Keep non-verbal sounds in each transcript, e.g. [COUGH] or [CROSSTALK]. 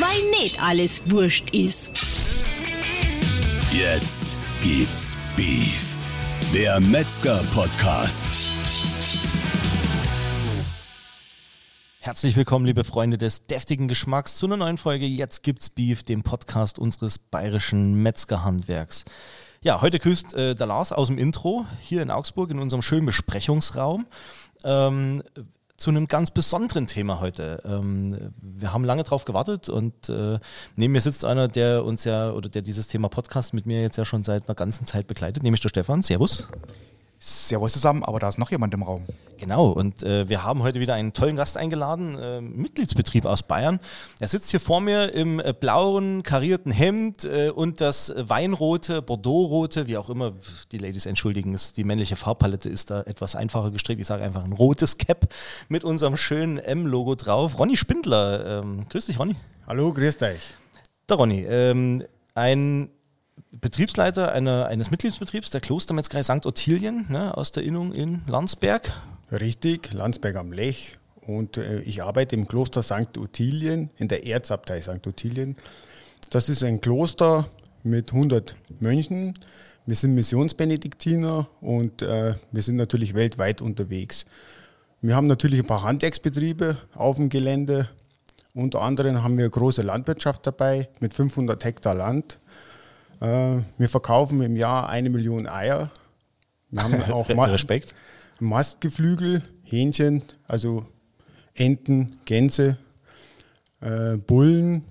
weil nicht alles wurscht ist. Jetzt gibt's Beef, der Metzger-Podcast. Herzlich willkommen, liebe Freunde des deftigen Geschmacks, zu einer neuen Folge Jetzt gibt's Beef, dem Podcast unseres bayerischen Metzgerhandwerks. Ja, heute grüßt äh, der Lars aus dem Intro hier in Augsburg in unserem schönen Besprechungsraum. Ähm, zu einem ganz besonderen Thema heute. Ähm, wir haben lange drauf gewartet und äh, neben mir sitzt einer, der uns ja oder der dieses Thema Podcast mit mir jetzt ja schon seit einer ganzen Zeit begleitet, nämlich der Stefan. Servus. Servus zusammen, aber da ist noch jemand im Raum. Genau, und äh, wir haben heute wieder einen tollen Gast eingeladen, äh, Mitgliedsbetrieb aus Bayern. Er sitzt hier vor mir im äh, blauen, karierten Hemd äh, und das weinrote, bordeauxrote, wie auch immer, die Ladies entschuldigen, es, die männliche Farbpalette ist da etwas einfacher gestrickt. Ich sage einfach ein rotes Cap mit unserem schönen M-Logo drauf. Ronny Spindler, ähm, grüß dich, Ronny. Hallo, grüß dich. Der Ronny, ähm, ein Betriebsleiter einer, eines Mitgliedsbetriebs der Klostermetzgerei St. Ottilien ne, aus der Innung in Landsberg. Richtig, Landsberg am Lech. Und äh, ich arbeite im Kloster St. Ottilien, in der Erzabtei St. Ottilien. Das ist ein Kloster mit 100 Mönchen. Wir sind Missionsbenediktiner und äh, wir sind natürlich weltweit unterwegs. Wir haben natürlich ein paar Handwerksbetriebe auf dem Gelände. Unter anderem haben wir große Landwirtschaft dabei mit 500 Hektar Land. Äh, wir verkaufen im Jahr eine Million Eier. Wir haben [LAUGHS] auch Respekt. Mastgeflügel, Hähnchen, also Enten, Gänse, äh, Bullen.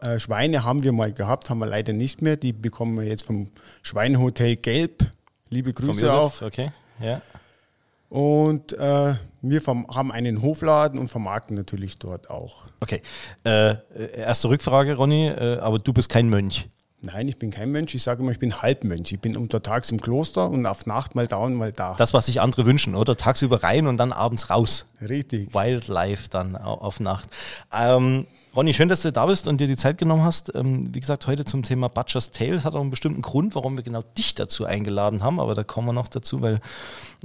Äh, Schweine haben wir mal gehabt, haben wir leider nicht mehr. Die bekommen wir jetzt vom Schweinehotel Gelb. Liebe Grüße auch. Okay, ja. Und äh, wir haben einen Hofladen und vermarkten natürlich dort auch. Okay. Äh, erste Rückfrage, Ronny, äh, aber du bist kein Mönch. Nein, ich bin kein Mönch. Ich sage immer, ich bin Halbmönch. Ich bin untertags im Kloster und auf Nacht mal da und mal da. Das, was sich andere wünschen, oder? Tagsüber rein und dann abends raus. Richtig. Wildlife dann auf Nacht. Ähm, Ronny, schön, dass du da bist und dir die Zeit genommen hast. Ähm, wie gesagt, heute zum Thema Butcher's Tale. Es hat auch einen bestimmten Grund, warum wir genau dich dazu eingeladen haben, aber da kommen wir noch dazu, weil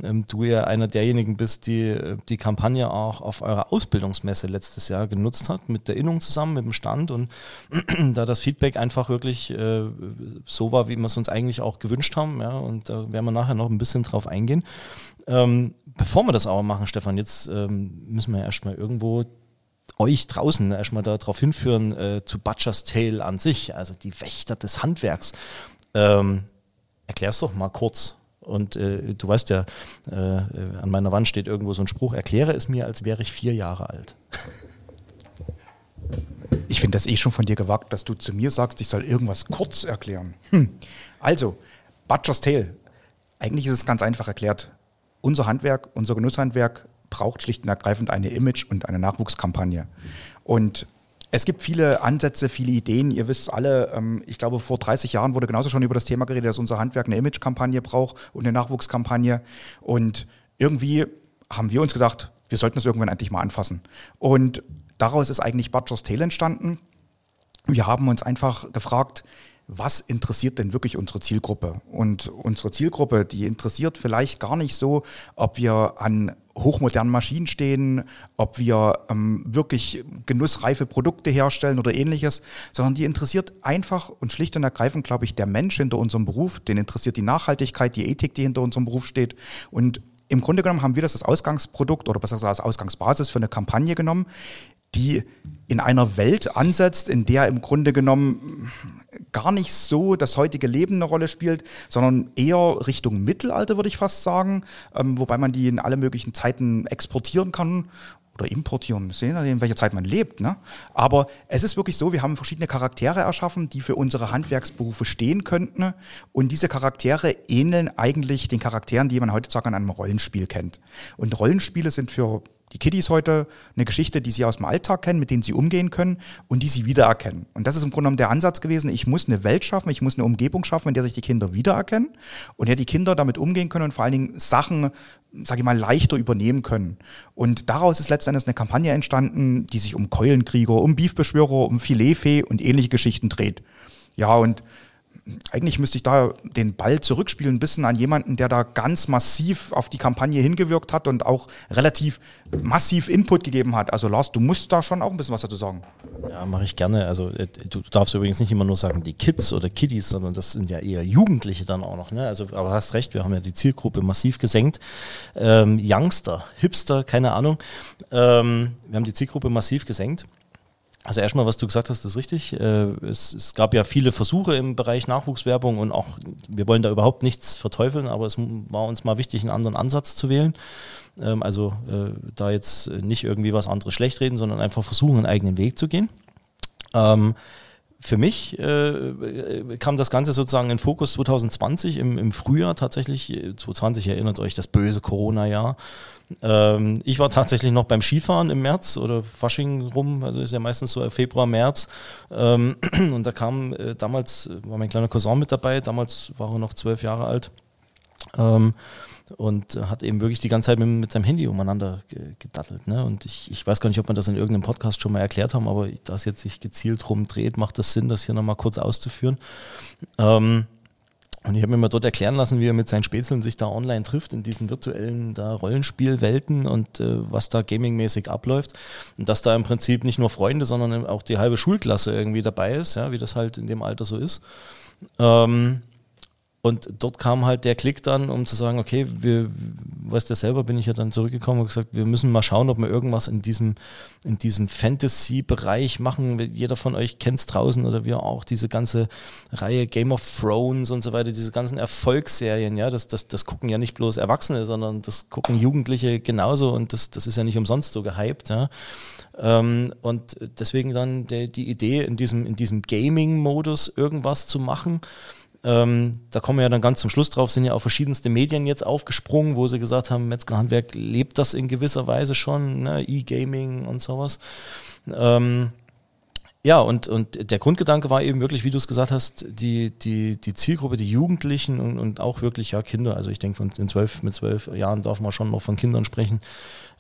ähm, du ja einer derjenigen bist, die äh, die Kampagne auch auf eurer Ausbildungsmesse letztes Jahr genutzt hat, mit der Innung zusammen, mit dem Stand und [CLEARS THROAT] da das Feedback einfach wirklich äh, so war, wie wir es uns eigentlich auch gewünscht haben. Ja, und da werden wir nachher noch ein bisschen drauf eingehen. Ähm, bevor wir das aber machen, Stefan, jetzt müssen wir erstmal irgendwo euch draußen erstmal darauf hinführen äh, zu Butcher's Tale an sich, also die Wächter des Handwerks. Ähm, erklär's doch mal kurz. Und äh, du weißt ja, äh, an meiner Wand steht irgendwo so ein Spruch, erkläre es mir, als wäre ich vier Jahre alt. Ich finde das eh schon von dir gewagt, dass du zu mir sagst, ich soll irgendwas kurz erklären. Hm. Also, Butcher's Tale. Eigentlich ist es ganz einfach erklärt. Unser Handwerk, unser Genusshandwerk braucht schlicht und ergreifend eine Image- und eine Nachwuchskampagne. Und es gibt viele Ansätze, viele Ideen. Ihr wisst alle, ähm, ich glaube, vor 30 Jahren wurde genauso schon über das Thema geredet, dass unser Handwerk eine Image-Kampagne braucht und eine Nachwuchskampagne. Und irgendwie haben wir uns gedacht, wir sollten das irgendwann endlich mal anfassen. Und daraus ist eigentlich Butcher's Tale entstanden. Wir haben uns einfach gefragt, was interessiert denn wirklich unsere Zielgruppe? Und unsere Zielgruppe, die interessiert vielleicht gar nicht so, ob wir an hochmodernen Maschinen stehen, ob wir ähm, wirklich genussreife Produkte herstellen oder ähnliches, sondern die interessiert einfach und schlicht und ergreifend, glaube ich, der Mensch hinter unserem Beruf, den interessiert die Nachhaltigkeit, die Ethik, die hinter unserem Beruf steht. Und im Grunde genommen haben wir das als Ausgangsprodukt oder besser gesagt als Ausgangsbasis für eine Kampagne genommen, die in einer Welt ansetzt, in der im Grunde genommen gar nicht so das heutige Leben eine Rolle spielt, sondern eher Richtung Mittelalter, würde ich fast sagen, ähm, wobei man die in alle möglichen Zeiten exportieren kann oder importieren, sehen in welcher Zeit man lebt. Ne? Aber es ist wirklich so, wir haben verschiedene Charaktere erschaffen, die für unsere Handwerksberufe stehen könnten. Und diese Charaktere ähneln eigentlich den Charakteren, die man heutzutage an einem Rollenspiel kennt. Und Rollenspiele sind für die Kiddies heute eine Geschichte, die sie aus dem Alltag kennen, mit denen sie umgehen können und die sie wiedererkennen. Und das ist im Grunde genommen der Ansatz gewesen, ich muss eine Welt schaffen, ich muss eine Umgebung schaffen, in der sich die Kinder wiedererkennen und ja die Kinder damit umgehen können und vor allen Dingen Sachen, sage ich mal, leichter übernehmen können. Und daraus ist letztendlich eine Kampagne entstanden, die sich um Keulenkrieger, um Beefbeschwörer, um Filetfee und ähnliche Geschichten dreht. Ja, und eigentlich müsste ich da den Ball zurückspielen, ein bisschen an jemanden, der da ganz massiv auf die Kampagne hingewirkt hat und auch relativ massiv Input gegeben hat. Also Lars, du musst da schon auch ein bisschen was dazu sagen. Ja, mache ich gerne. Also äh, du darfst übrigens nicht immer nur sagen die Kids oder Kiddies, sondern das sind ja eher Jugendliche dann auch noch. Ne? Also, aber hast recht, wir haben ja die Zielgruppe massiv gesenkt. Ähm, Youngster, Hipster, keine Ahnung. Ähm, wir haben die Zielgruppe massiv gesenkt. Also erstmal, was du gesagt hast, ist richtig. Äh, es, es, gab ja viele Versuche im Bereich Nachwuchswerbung und auch, wir wollen da überhaupt nichts verteufeln, aber es war uns mal wichtig, einen anderen Ansatz zu wählen. Ähm, also äh, da jetzt nicht irgendwie was anderes schlecht reden, sondern einfach versuchen, einen eigenen Weg zu gehen. Ähm, für mich äh, kam das Ganze sozusagen in Fokus 2020 im, im Frühjahr tatsächlich. 2020 erinnert euch das böse Corona-Jahr. Ähm, ich war tatsächlich noch beim Skifahren im März oder Fasching rum, also ist ja meistens so Februar, März. Ähm, [CLEARS THROAT] und da kam äh, damals, war mein kleiner Cousin mit dabei, damals war er noch zwölf Jahre alt. Ähm, und hat eben wirklich die ganze Zeit mit, mit seinem Handy umeinander gedattelt. Ne? Und ich, ich weiß gar nicht, ob wir das in irgendeinem Podcast schon mal erklärt haben, aber da es jetzt sich gezielt drum dreht, macht das Sinn, das hier nochmal kurz auszuführen. Ähm, und ich habe mir mal dort erklären lassen, wie er mit seinen Spätzeln sich da online trifft, in diesen virtuellen da Rollenspielwelten und äh, was da gamingmäßig abläuft. Und dass da im Prinzip nicht nur Freunde, sondern auch die halbe Schulklasse irgendwie dabei ist, ja, wie das halt in dem Alter so ist. Ähm, und dort kam halt der Klick dann, um zu sagen, okay, wir, weißt du selber, bin ich ja dann zurückgekommen und gesagt, wir müssen mal schauen, ob wir irgendwas in diesem, in diesem Fantasy-Bereich machen. Jeder von euch kennt es draußen oder wir auch, diese ganze Reihe Game of Thrones und so weiter, diese ganzen Erfolgsserien, ja, das, das, das gucken ja nicht bloß Erwachsene, sondern das gucken Jugendliche genauso und das, das ist ja nicht umsonst so gehypt, ja. Ähm, und deswegen dann die, die Idee, in diesem, in diesem Gaming-Modus irgendwas zu machen, ähm, da kommen wir ja dann ganz zum Schluss drauf, sind ja auch verschiedenste Medien jetzt aufgesprungen, wo sie gesagt haben, Metzgerhandwerk lebt das in gewisser Weise schon, ne? E-Gaming und sowas. Ähm, ja, und, und der Grundgedanke war eben wirklich, wie du es gesagt hast, die, die, die Zielgruppe, die Jugendlichen und, und auch wirklich ja Kinder, also ich denke, von in zwölf, mit zwölf Jahren darf man schon noch von Kindern sprechen,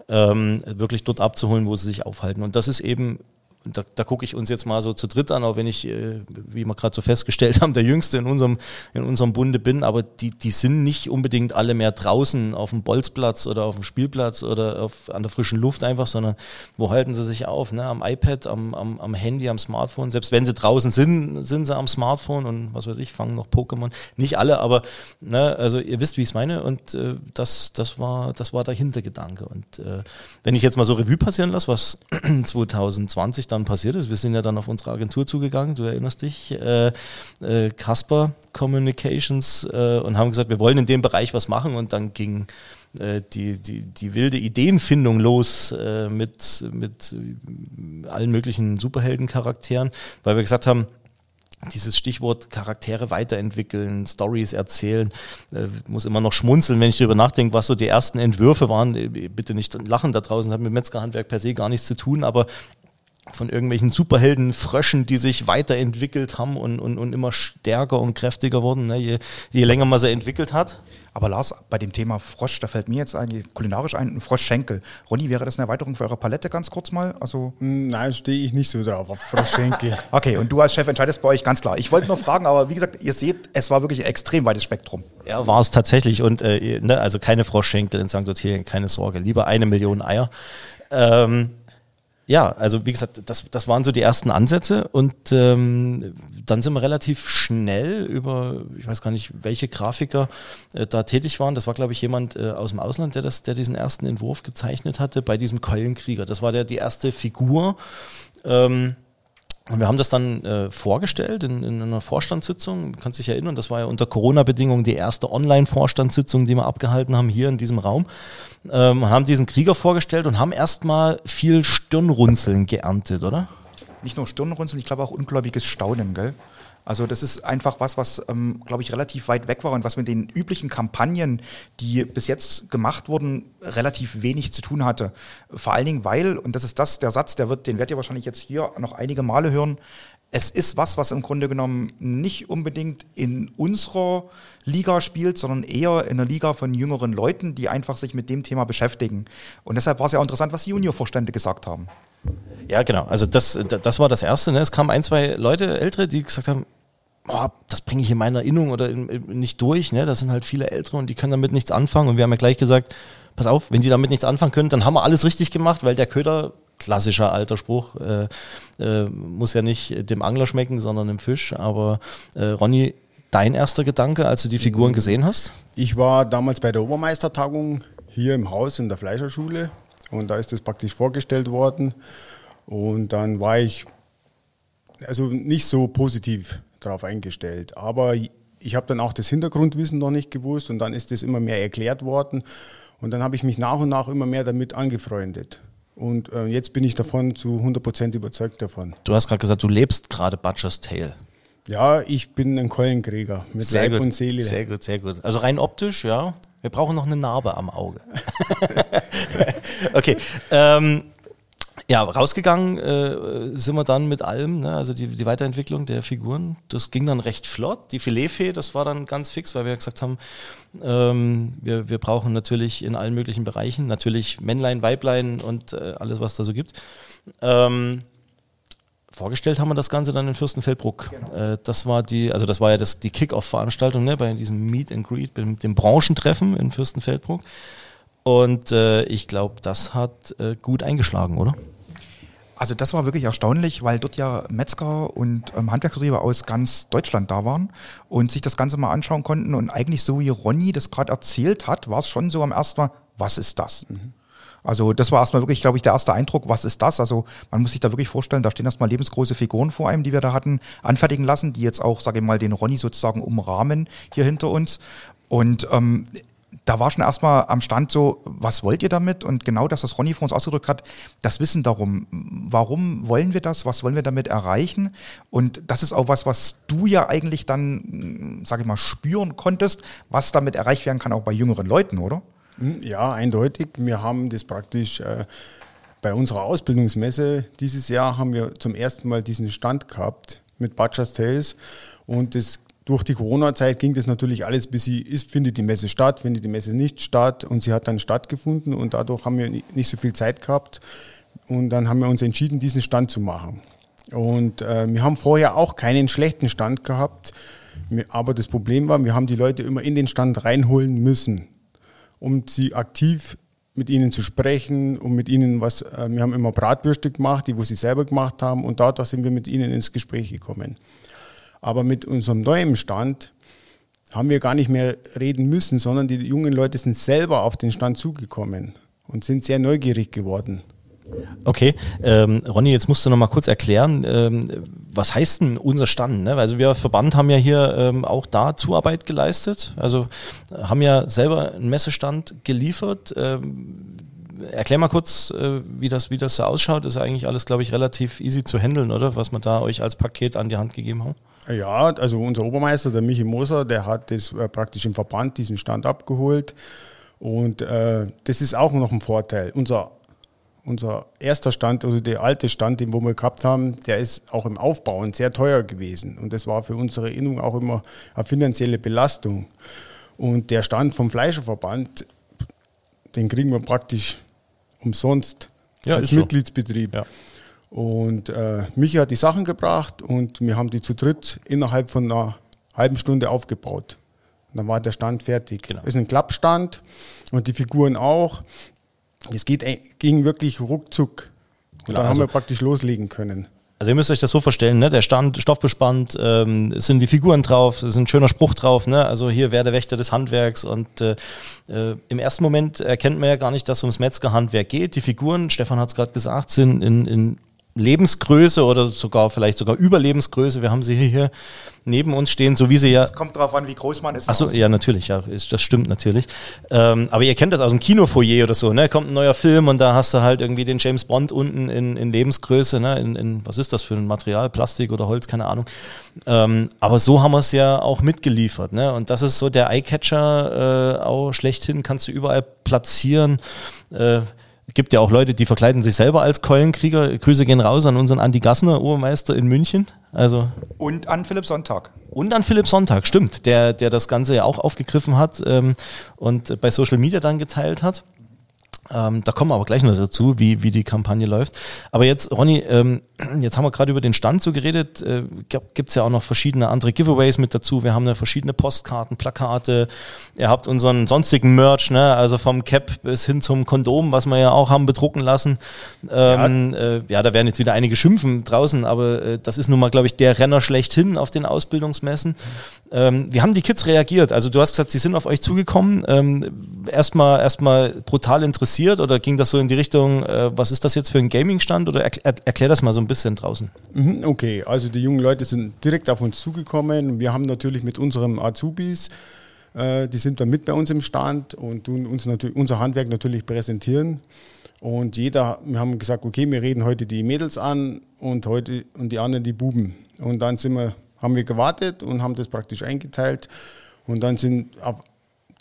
ähm, wirklich dort abzuholen, wo sie sich aufhalten. Und das ist eben da, da gucke ich uns jetzt mal so zu dritt an, auch wenn ich, äh, wie wir gerade so festgestellt haben, der Jüngste in unserem, in unserem Bunde bin, aber die, die sind nicht unbedingt alle mehr draußen auf dem Bolzplatz oder auf dem Spielplatz oder auf, an der frischen Luft einfach, sondern wo halten sie sich auf? Ne? Am iPad, am, am, am Handy, am Smartphone. Selbst wenn sie draußen sind, sind sie am Smartphone und was weiß ich, fangen noch Pokémon. Nicht alle, aber ne, also ihr wisst, wie ich es meine und äh, das, das, war, das war der Hintergedanke. Und äh, wenn ich jetzt mal so Revue passieren lasse, was [CLEARS THROAT] 2020 dann passiert ist. Wir sind ja dann auf unsere Agentur zugegangen, du erinnerst dich, äh, äh, Casper Communications äh, und haben gesagt, wir wollen in dem Bereich was machen und dann ging äh, die, die, die wilde Ideenfindung los äh, mit, mit allen möglichen Superheldencharakteren, weil wir gesagt haben, dieses Stichwort Charaktere weiterentwickeln, Stories erzählen, äh, muss immer noch schmunzeln, wenn ich darüber nachdenke, was so die ersten Entwürfe waren. Äh, bitte nicht lachen da draußen, hat mit Metzgerhandwerk per se gar nichts zu tun, aber von irgendwelchen Superhelden, Fröschen, die sich weiterentwickelt haben und, und, und immer stärker und kräftiger wurden, ne, je, je länger man sie entwickelt hat. Aber Lars, bei dem Thema Frosch, da fällt mir jetzt eigentlich kulinarisch ein, ein Froschschenkel. Ronny, wäre das eine Erweiterung für eure Palette ganz kurz mal? Also hm, Nein, stehe ich nicht so drauf, auf Froschschenkel. [LAUGHS] okay, und du als Chef entscheidest bei euch ganz klar. Ich wollte nur fragen, aber wie gesagt, ihr seht, es war wirklich ein extrem weites Spektrum. Ja, war es tatsächlich. Und äh, ne, also keine Froschschenkel in St. Ottilien, keine Sorge. Lieber eine Million Eier. Ähm, ja, also wie gesagt, das, das waren so die ersten Ansätze und ähm, dann sind wir relativ schnell über, ich weiß gar nicht, welche Grafiker äh, da tätig waren. Das war, glaube ich, jemand äh, aus dem Ausland, der, das, der diesen ersten Entwurf gezeichnet hatte bei diesem Keulenkrieger. Das war der, die erste Figur. Ähm, und wir haben das dann äh, vorgestellt in, in, einer Vorstandssitzung. Du kannst dich erinnern, das war ja unter Corona-Bedingungen die erste Online-Vorstandssitzung, die wir abgehalten haben hier in diesem Raum. Ähm, haben diesen Krieger vorgestellt und haben erstmal viel Stirnrunzeln geerntet, oder? Nicht nur Stirnrunzeln, ich glaube auch ungläubiges Staunen, gell? Also das ist einfach was, was, ähm, glaube ich, relativ weit weg war und was mit den üblichen Kampagnen, die bis jetzt gemacht wurden, relativ wenig zu tun hatte. Vor allen Dingen, weil, und das ist das, der Satz, der wird, den werdet ihr wahrscheinlich jetzt hier noch einige Male hören, es ist was, was im Grunde genommen nicht unbedingt in unserer Liga spielt, sondern eher in einer Liga von jüngeren Leuten, die einfach sich mit dem Thema beschäftigen. Und deshalb war es ja auch interessant, was die Juniorvorstände gesagt haben. Ja, genau. Also das, das war das Erste. Ne? Es kamen ein, zwei Leute, Ältere, die gesagt haben, oh, das bringe ich in meiner Erinnerung oder in, in, nicht durch. Ne? Das sind halt viele Ältere und die können damit nichts anfangen. Und wir haben ja gleich gesagt, pass auf, wenn die damit nichts anfangen können, dann haben wir alles richtig gemacht, weil der Köder, klassischer alter Spruch, äh, äh, muss ja nicht dem Angler schmecken, sondern dem Fisch. Aber äh, Ronny, dein erster Gedanke, als du die Figuren gesehen hast? Ich war damals bei der Obermeistertagung hier im Haus in der Fleischerschule und da ist das praktisch vorgestellt worden. Und dann war ich also nicht so positiv darauf eingestellt. Aber ich habe dann auch das Hintergrundwissen noch nicht gewusst und dann ist das immer mehr erklärt worden. Und dann habe ich mich nach und nach immer mehr damit angefreundet. Und äh, jetzt bin ich davon zu 100% überzeugt davon. Du hast gerade gesagt, du lebst gerade Butcher's Tale. Ja, ich bin ein Keulenkrieger mit sehr Leib gut, und Seele. Sehr gut, sehr gut. Also rein optisch, ja. Wir brauchen noch eine Narbe am Auge. [LAUGHS] [LAUGHS] okay. Ähm, ja, rausgegangen äh, sind wir dann mit allem, ne? also die, die Weiterentwicklung der Figuren. Das ging dann recht flott. Die Filetfee, das war dann ganz fix, weil wir gesagt haben, ähm, wir, wir brauchen natürlich in allen möglichen Bereichen, natürlich Männlein, Weiblein und äh, alles, was da so gibt. Ähm, vorgestellt haben wir das Ganze dann in Fürstenfeldbruck. Genau. Äh, das war die, also das war ja das, die Kick-Off-Veranstaltung ne, bei diesem Meet and Greet, dem, dem Branchentreffen in Fürstenfeldbruck. Und äh, ich glaube, das hat äh, gut eingeschlagen, oder? Also das war wirklich erstaunlich, weil dort ja Metzger und ähm, Handwerksbetriebe aus ganz Deutschland da waren und sich das Ganze mal anschauen konnten. Und eigentlich so wie Ronny das gerade erzählt hat, war es schon so am ersten Mal, was ist das? Mhm. Also das war erstmal wirklich, glaube ich, der erste Eindruck, was ist das? Also man muss sich da wirklich vorstellen, da stehen erstmal lebensgroße Figuren vor einem, die wir da hatten, anfertigen lassen, die jetzt auch, sage ich mal, den Ronny sozusagen umrahmen hier hinter uns. Und ähm, da war schon erstmal am Stand so, was wollt ihr damit? Und genau das, was Ronny vor uns ausgedrückt hat, das Wissen darum, warum wollen wir das, was wollen wir damit erreichen? Und das ist auch was, was du ja eigentlich dann, sage ich mal, spüren konntest, was damit erreicht werden kann, auch bei jüngeren Leuten, oder? Hm, ja, eindeutig. Wir haben das praktisch äh, bei unserer Ausbildungsmesse dieses Jahr haben wir zum ersten Mal diesen Stand gehabt mit Butcher's Tales und das durch die Corona-Zeit ging das natürlich alles bis sie ist, findet die Messe statt, findet die Messe nicht statt und sie hat dann stattgefunden und dadurch haben wir nicht so viel Zeit gehabt und dann haben wir uns entschieden, diesen Stand zu machen. Und äh, wir haben vorher auch keinen schlechten Stand gehabt, aber das Problem war, wir haben die Leute immer in den Stand reinholen müssen, um sie aktiv mit ihnen zu sprechen, um mit ihnen was, äh, wir haben immer Bratwürste gemacht, die wo sie selber gemacht haben und dadurch sind wir mit ihnen ins Gespräch gekommen. Aber mit unserem neuen Stand haben wir gar nicht mehr reden müssen, sondern die jungen Leute sind selber auf den Stand zugekommen und sind sehr neugierig geworden. Okay, ähm, Ronny, jetzt musst du noch mal kurz erklären, ähm, was heißt denn unser Stand? Ne? Also wir Verband haben ja hier ähm, auch da Zuarbeit geleistet, also haben ja selber einen Messestand geliefert. Ähm, erklär mal kurz, äh, wie, das, wie das so ausschaut. Ist eigentlich alles, glaube ich, relativ easy zu handeln, oder? Was wir da euch als Paket an die Hand gegeben haben. Ja, also unser Obermeister, der Michi Moser, der hat das äh, praktisch im Verband diesen Stand abgeholt. Und äh, das ist auch noch ein Vorteil. Unser, unser erster Stand, also der alte Stand, den wir gehabt haben, der ist auch im Aufbauen sehr teuer gewesen. Und das war für unsere Innung auch immer eine finanzielle Belastung. Und der Stand vom Fleischerverband, den kriegen wir praktisch umsonst ja, als Mitgliedsbetrieb. So. Ja. Und äh, Michi hat die Sachen gebracht und wir haben die zu dritt innerhalb von einer halben Stunde aufgebaut. Und dann war der Stand fertig. Genau. Ist ein Klappstand und die Figuren auch. Es geht, ging wirklich ruckzuck. Und genau, dann also haben wir praktisch loslegen können. Also ihr müsst euch das so vorstellen, ne? der Stand stoffbespannt, ähm, es sind die Figuren drauf, es ist ein schöner Spruch drauf, ne? also hier wer der Wächter des Handwerks und äh, äh, im ersten Moment erkennt man ja gar nicht, dass es ums Metzgerhandwerk geht. Die Figuren, Stefan hat es gerade gesagt, sind in, in Lebensgröße oder sogar vielleicht sogar Überlebensgröße. Wir haben sie hier neben uns stehen, so wie sie ja. Es kommt darauf an, wie groß man ist. Achso, ja, natürlich, ja, ist, das stimmt natürlich. Ähm, aber ihr kennt das aus dem Kinofoyer oder so, ne? Kommt ein neuer Film und da hast du halt irgendwie den James Bond unten in, in Lebensgröße, ne? In, in, was ist das für ein Material? Plastik oder Holz, keine Ahnung. Ähm, aber so haben wir es ja auch mitgeliefert, ne? Und das ist so der Eyecatcher äh, auch schlechthin, kannst du überall platzieren. Äh, gibt ja auch Leute, die verkleiden sich selber als Keulenkrieger. Grüße gehen raus an unseren Andi Gassner, Obermeister in München. Also und an Philipp Sonntag. Und an Philipp Sonntag, stimmt, der, der das Ganze ja auch aufgegriffen hat ähm, und bei Social Media dann geteilt hat. Ähm, da kommen wir aber gleich noch dazu, wie, wie die Kampagne läuft. Aber jetzt, Ronny, ähm, jetzt haben wir gerade über den Stand so geredet. Äh, Gibt es ja auch noch verschiedene andere Giveaways mit dazu. Wir haben ja verschiedene Postkarten, Plakate. Ihr habt unseren sonstigen Merch, ne? also vom Cap bis hin zum Kondom, was wir ja auch haben bedrucken lassen. Ähm, ja. Äh, ja, da werden jetzt wieder einige schimpfen draußen, aber äh, das ist nun mal, glaube ich, der Renner schlechthin auf den Ausbildungsmessen. Ähm, wie haben die Kids reagiert? Also du hast gesagt, sie sind auf euch zugekommen. Ähm, erstmal erstmal brutal interessiert oder ging das so in die Richtung, äh, was ist das jetzt für ein Gaming-Stand oder erklär, erklär das mal so ein bisschen draußen. Mhm, okay, also die jungen Leute sind direkt auf uns zugekommen. Wir haben natürlich mit unserem Azubis, äh, die sind dann mit bei uns im Stand und tun uns natürlich unser Handwerk natürlich präsentieren. Und jeder, wir haben gesagt, okay, wir reden heute die Mädels an und heute und die anderen die Buben. Und dann sind wir haben wir gewartet und haben das praktisch eingeteilt. Und dann sind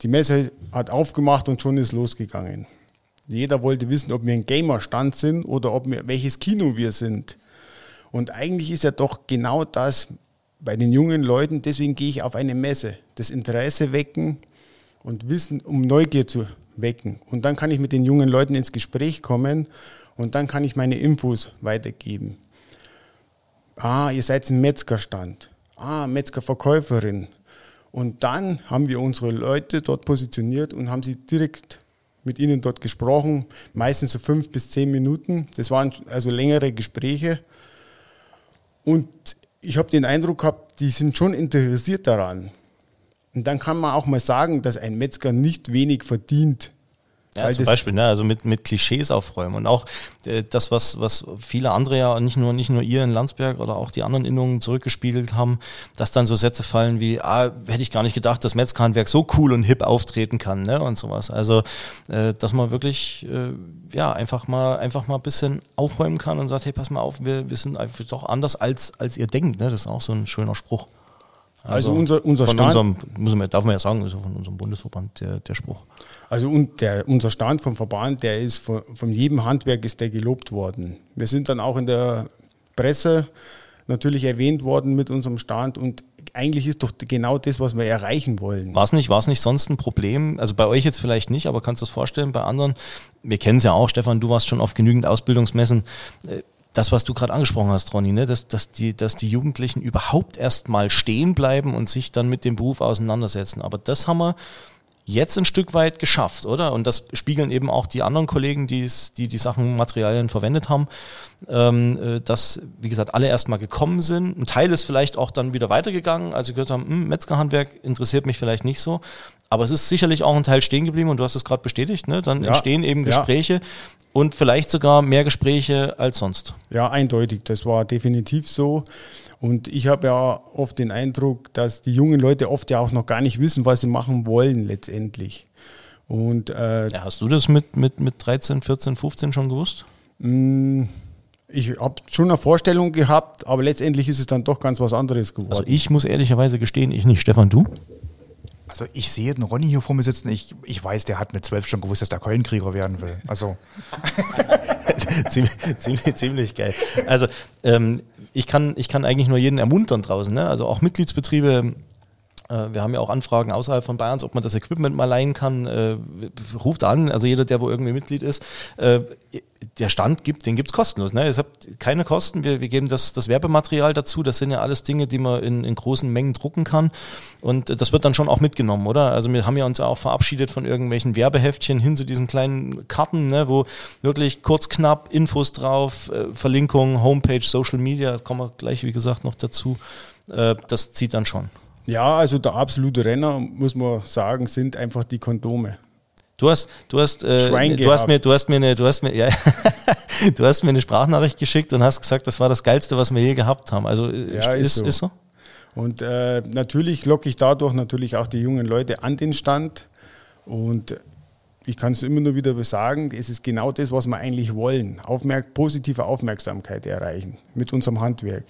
die Messe hat aufgemacht und schon ist losgegangen. Jeder wollte wissen, ob wir ein Gamer-Stand sind oder ob wir, welches Kino wir sind. Und eigentlich ist ja doch genau das bei den jungen Leuten, deswegen gehe ich auf eine Messe, das Interesse wecken und Wissen, um Neugier zu wecken. Und dann kann ich mit den jungen Leuten ins Gespräch kommen und dann kann ich meine Infos weitergeben. Ah, ihr seid ein Metzgerstand. Ah, Metzgerverkäuferin. Und dann haben wir unsere Leute dort positioniert und haben sie direkt mit ihnen dort gesprochen, meistens so fünf bis zehn Minuten. Das waren also längere Gespräche. Und ich habe den Eindruck gehabt, die sind schon interessiert daran. Und dann kann man auch mal sagen, dass ein Metzger nicht wenig verdient ja, zum Beispiel, ne, also mit, mit Klischees aufräumen und auch äh, das, was, was viele andere ja, nicht nur, nicht nur ihr in Landsberg oder auch die anderen Innungen zurückgespiegelt haben, dass dann so Sätze fallen wie, ah, hätte ich gar nicht gedacht, dass Metzgerhandwerk so cool und hip auftreten kann, ne, und sowas. Also, äh, dass man wirklich, äh, ja, einfach mal, einfach mal ein bisschen aufräumen kann und sagt, hey, pass mal auf, wir, wir sind einfach doch anders als, als ihr denkt, ne, das ist auch so ein schöner Spruch. Also, also unser, unser von Stand, unserem, muss man, darf man ja sagen, also von unserem Bundesverband der, der Spruch. Also und der, unser Stand vom Verband, der ist von, von jedem Handwerk ist der gelobt worden. Wir sind dann auch in der Presse natürlich erwähnt worden mit unserem Stand und eigentlich ist doch genau das, was wir erreichen wollen. War es nicht, nicht sonst ein Problem? Also bei euch jetzt vielleicht nicht, aber kannst du das vorstellen, bei anderen? Wir kennen es ja auch, Stefan, du warst schon auf genügend Ausbildungsmessen äh, das, was du gerade angesprochen hast, Ronny, ne? dass, dass, die, dass die Jugendlichen überhaupt erst mal stehen bleiben und sich dann mit dem Beruf auseinandersetzen. Aber das haben wir jetzt ein Stück weit geschafft, oder? Und das spiegeln eben auch die anderen Kollegen, die die, Sachen, Materialien verwendet haben, ähm, äh, dass, wie gesagt, alle erstmal gekommen sind. Ein Teil ist vielleicht auch dann wieder weitergegangen, also gehört haben, hm, Metzgerhandwerk interessiert mich vielleicht nicht so. Aber es ist sicherlich auch ein Teil stehen geblieben und du hast es gerade bestätigt, ne? Dann ja, entstehen eben Gespräche ja. und vielleicht sogar mehr Gespräche als sonst. Ja, eindeutig. Das war definitiv so. Und ich habe ja oft den Eindruck, dass die jungen Leute oft ja auch noch gar nicht wissen, was sie machen wollen letztendlich. Und, äh, ja, hast du das mit, mit, mit 13, 14, 15 schon gewusst? Mm, ich habe schon eine Vorstellung gehabt, aber letztendlich ist es dann doch ganz was anderes geworden. Also ich muss ehrlicherweise gestehen, ich nicht. Stefan, du? Also ich sehe den Ronny hier vor mir sitzen. Ich, ich weiß, der hat mit zwölf schon gewusst, dass der Keulenkrieger werden will. Also [LAUGHS] [LAUGHS] ziemlich, ziemlich, ziemlich geil. Also ähm, ich, kann, ich kann eigentlich nur jeden ermuntern draußen. Ne? Also auch Mitgliedsbetriebe wir haben ja auch Anfragen außerhalb von Bayerns, ob man das Equipment mal leihen kann. Äh, ruft an, also jeder, der wo irgendwie Mitglied ist. Äh, der Stand gibt, den gibt es kostenlos. Ne? Ihr habt keine Kosten, wir, wir geben das, das Werbematerial dazu. Das sind ja alles Dinge, die man in, in großen Mengen drucken kann. Und das wird dann schon auch mitgenommen, oder? Also wir haben ja uns ja auch verabschiedet von irgendwelchen Werbeheftchen hin zu diesen kleinen Karten, ne? wo wirklich kurz, knapp Infos drauf, äh, Verlinkungen, Homepage, Social Media, kommen wir gleich, wie gesagt, noch dazu. Äh, das zieht dann schon. Ja, also der absolute Renner, muss man sagen, sind einfach die Kondome. Du hast, du hast, äh, du hast mir, du hast mir eine, du hast mir, ja, [LAUGHS] du hast mir eine Sprachnachricht geschickt und hast gesagt, das war das geilste, was wir je gehabt haben. Also äh, ja, ist, ist, so. ist so. Und äh, natürlich locke ich dadurch natürlich auch die jungen Leute an den Stand. Und ich kann es immer nur wieder sagen, es ist genau das, was wir eigentlich wollen. Aufmerk positive Aufmerksamkeit erreichen mit unserem Handwerk.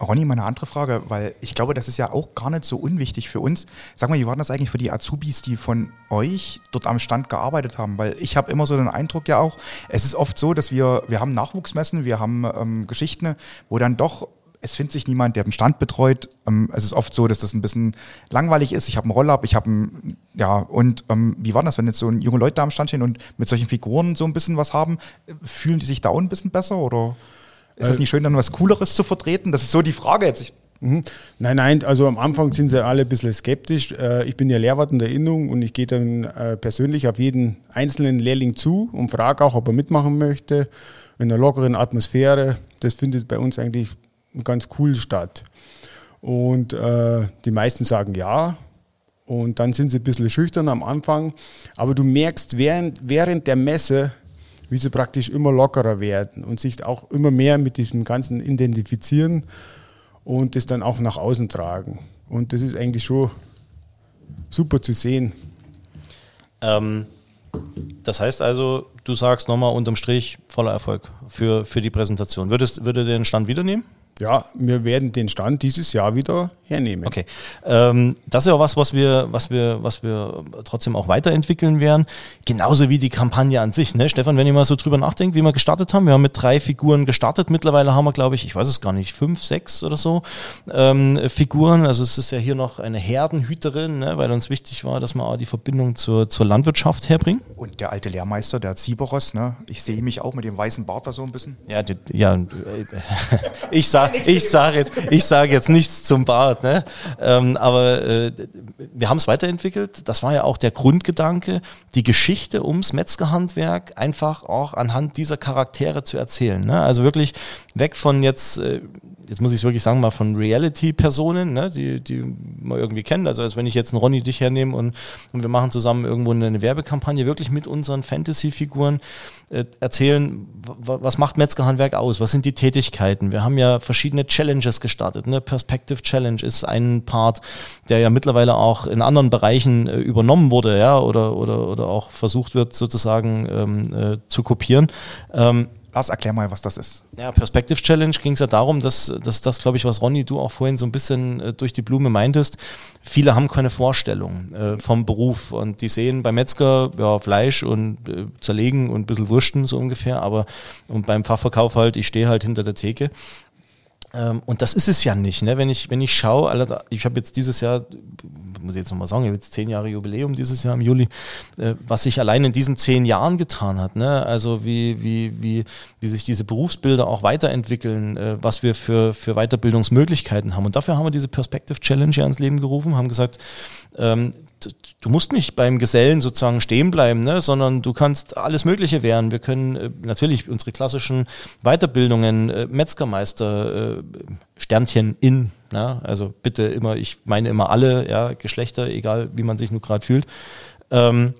Ronny, mal eine andere Frage, weil ich glaube, das ist ja auch gar nicht so unwichtig für uns. Sag mal, wie war das eigentlich für die Azubis, die von euch dort am Stand gearbeitet haben? Weil ich habe immer so den Eindruck ja auch, es ist oft so, dass wir, wir haben Nachwuchsmessen, wir haben ähm, Geschichten, wo dann doch es findet sich niemand, der den Stand betreut. Ähm, es ist oft so, dass das ein bisschen langweilig ist. Ich habe einen Roll-Up, ich habe ein, ja, und ähm, wie war das, wenn jetzt so junge Leute da am Stand stehen und mit solchen Figuren so ein bisschen was haben? Fühlen die sich da auch ein bisschen besser oder ist es Äh, nicht schön, dann was Cooleres zu vertreten? Das ist so die Frage jetzt. Ich, Mhm. Nein, nein, also am Anfang sind sie alle ein bisschen skeptisch. Äh, Ich bin ja Lehrwart in der Innung und ich gehe dann äh, persönlich auf jeden einzelnen Lehrling zu und frage auch, ob er mitmachen möchte. In einer lockeren Atmosphäre. Das findet bei uns eigentlich ganz cool statt. Und äh, die meisten sagen ja. Und dann sind sie ein bisschen schüchtern am Anfang. Aber du merkst während, während der Messe, wie sie praktisch immer lockerer werden und sich auch immer mehr mit diesem Ganzen identifizieren und das dann auch nach außen tragen. Und das ist eigentlich schon super zu sehen. Ähm, das heißt also, du sagst nochmal unterm Strich voller Erfolg für, für die Präsentation. Würdest, würde den Stand wieder nehmen? Ja, wir werden den Stand dieses Jahr wieder hernehmen. Okay. Ähm, das ist ja auch was, was wir, was wir, was wir trotzdem auch weiterentwickeln werden. Genauso wie die Kampagne an sich. Ne? Stefan, wenn ihr mal so drüber nachdenkt, wie wir gestartet haben, wir haben mit drei Figuren gestartet. Mittlerweile haben wir, glaube ich, ich weiß es gar nicht, fünf, sechs oder so ähm, Figuren. Also es ist ja hier noch eine Herdenhüterin, ne? weil uns wichtig war, dass wir auch die Verbindung zur, zur Landwirtschaft herbringen. und der alte Lehrmeister, der Ziberos, ne? ich sehe mich auch mit dem weißen Bart da so ein bisschen. Ja, die, ja, [LAUGHS] ich sag, ich sage jetzt, ich sage jetzt nichts zum Bart, ne? Ähm, aber äh, wir haben es weiterentwickelt. Das war ja auch der Grundgedanke, die Geschichte ums Metzgerhandwerk einfach auch anhand dieser Charaktere zu erzählen. Ne? Also wirklich weg von jetzt, äh, jetzt muss ich es wirklich sagen, mal von Reality-Personen, ne? die, die man irgendwie kennt. Also als wenn ich jetzt einen Ronny dich hernehme und, und wir machen zusammen irgendwo eine Werbekampagne, wirklich mit unseren Fantasy-Figuren äh, erzählen, was macht Metzgerhandwerk aus, was sind die Tätigkeiten. Wir haben ja verschiedene Challenges gestartet. Ne? Perspective Challenge ist ein Part, der ja mittlerweile auch in anderen Bereichen äh, übernommen wurde, ja, oder, oder, oder auch versucht wird, sozusagen ähm, äh, zu kopieren. Ähm, Lars, erklär mal, was das ist. ja, Perspective Challenge ging es ja darum, dass, dass das, glaube ich, was Ronny, du auch vorhin so ein bisschen äh, durch die Blume meintest. Viele haben keine Vorstellung äh, vom Beruf und die sehen beim Metzger ja, Fleisch und äh, zerlegen und ein bisschen Wursten so ungefähr, aber und beim Fachverkauf halt, ich stehe halt hinter der Theke. Ähm, und das ist es ja nicht, ne? Wenn ich, wenn ich schaue, ich habe jetzt dieses Jahr, muss ich jetzt nochmal sagen, ich habe jetzt zehn Jahre Jubiläum dieses Jahr im Juli, äh, was sich allein in diesen zehn Jahren getan hat, ne? Also wie, wie, wie, wie sich diese Berufsbilder auch weiterentwickeln, äh, was wir für, für Weiterbildungsmöglichkeiten haben. Und dafür haben wir diese Perspective Challenge ja ins Leben gerufen, haben gesagt, ähm, du- musst nicht beim Gesellen sozusagen stehen bleiben, ne, sondern du kannst alles Mögliche werden. Wir können äh, natürlich unsere klassischen Weiterbildungen, äh, Metzgermeister, äh, Sternchen in, ne, also bitte immer, ich meine immer alle, ja, Geschlechter, egal wie man sich nur gerade fühlt. Ähm,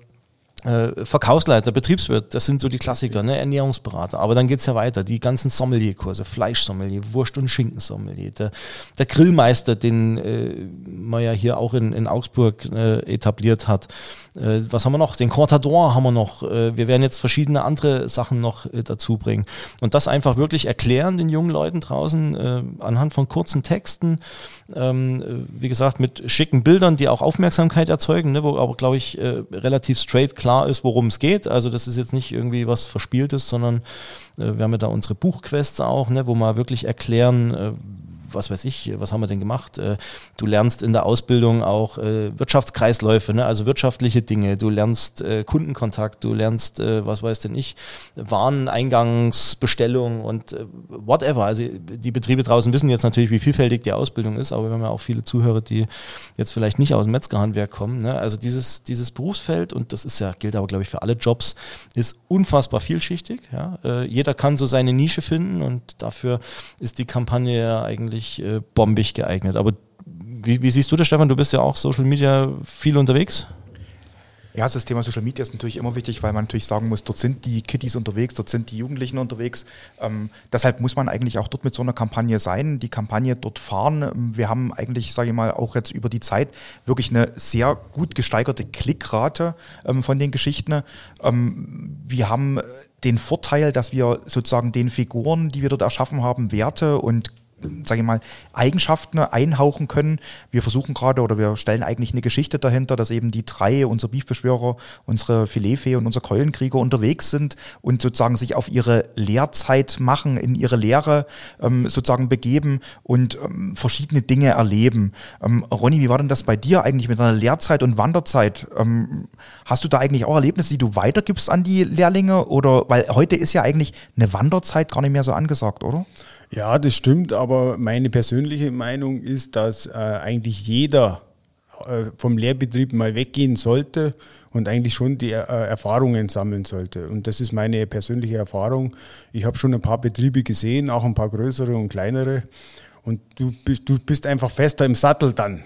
äh, Verkaufsleiter, Betriebswirt, das sind so die Klassiker, ne? Ernährungsberater. Aber dann geht's ja weiter. Die ganzen Sommelierkurse, Fleischsommelier, Wurst- und Schinkensommelier, der, der Grillmeister, den äh, man ja hier auch in, in Augsburg äh, etabliert hat. Äh, was haben wir noch? Den Cortador haben wir noch. Äh, wir werden jetzt verschiedene andere Sachen noch äh, dazu bringen. Und das einfach wirklich erklären den jungen Leuten draußen äh, anhand von kurzen Texten, ähm, äh, wie gesagt, mit schicken Bildern, die auch Aufmerksamkeit erzeugen, ne, wo aber, glaube ich, relativ straight klar ist, worum es geht. Also das ist jetzt nicht irgendwie was Verspieltes, sondern wir haben ja da unsere Buchquests auch, ne, wo wir wirklich erklären, was weiß ich, was haben wir denn gemacht? Äh, Du lernst in der Ausbildung auch äh, Wirtschaftskreisläufe, ne? also wirtschaftliche Dinge. Du lernst äh, Kundenkontakt, du lernst, was weiß denn ich, Wareneingangsbestellung und whatever. Also die Betriebe draußen wissen jetzt natürlich, wie vielfältig die Ausbildung ist, aber wir haben ja auch viele Zuhörer, die jetzt vielleicht nicht aus dem Metzgerhandwerk kommen. Ne? Also dieses, dieses Berufsfeld, und das ist ja, gilt aber, glaube ich, für alle Jobs, ist unfassbar vielschichtig. Jeder kann so seine Nische finden und dafür ist die Kampagne ja eigentlich äh, bombig geeignet. Aber wie, wie siehst du das, Stefan? Du bist ja auch Social Media viel unterwegs. Ja, also das Thema Social Media ist natürlich immer wichtig, weil man natürlich sagen muss, dort sind die Kiddies unterwegs, dort sind die Jugendlichen unterwegs. Ähm, deshalb muss man eigentlich auch dort mit so einer Kampagne sein, die Kampagne dort fahren. Ähm, Wir haben eigentlich, sage ich mal, auch jetzt über die Zeit wirklich eine sehr gut gesteigerte Klickrate ähm, von den Geschichten. Ähm, wir haben den Vorteil, dass wir sozusagen den Figuren, die wir dort erschaffen haben, Werte und sage ich mal, Eigenschaften einhauchen können. Wir versuchen gerade oder wir stellen eigentlich eine Geschichte dahinter, dass eben die drei, unser Beefbeschwörer, unsere Filetfee und unser Keulenkrieger unterwegs sind und sozusagen sich auf ihre Lehrzeit machen, in ihre Lehre ähm, sozusagen begeben und ähm, verschiedene Dinge erleben. Ähm, Ronny, wie war denn das bei dir eigentlich mit deiner Lehrzeit und Wanderzeit? Ähm, hast du da eigentlich auch Erlebnisse, die du weitergibst an die Lehrlinge? Oder weil heute ist ja eigentlich eine Wanderzeit gar nicht mehr so angesagt, oder? Ja, das stimmt, aber meine persönliche Meinung ist, dass äh, eigentlich jeder äh, vom Lehrbetrieb mal weggehen sollte und eigentlich schon die äh, Erfahrungen sammeln sollte. Und das ist meine persönliche Erfahrung. Ich habe schon ein paar Betriebe gesehen, auch ein paar größere und kleinere. Und du bist, du bist einfach fester im Sattel dann.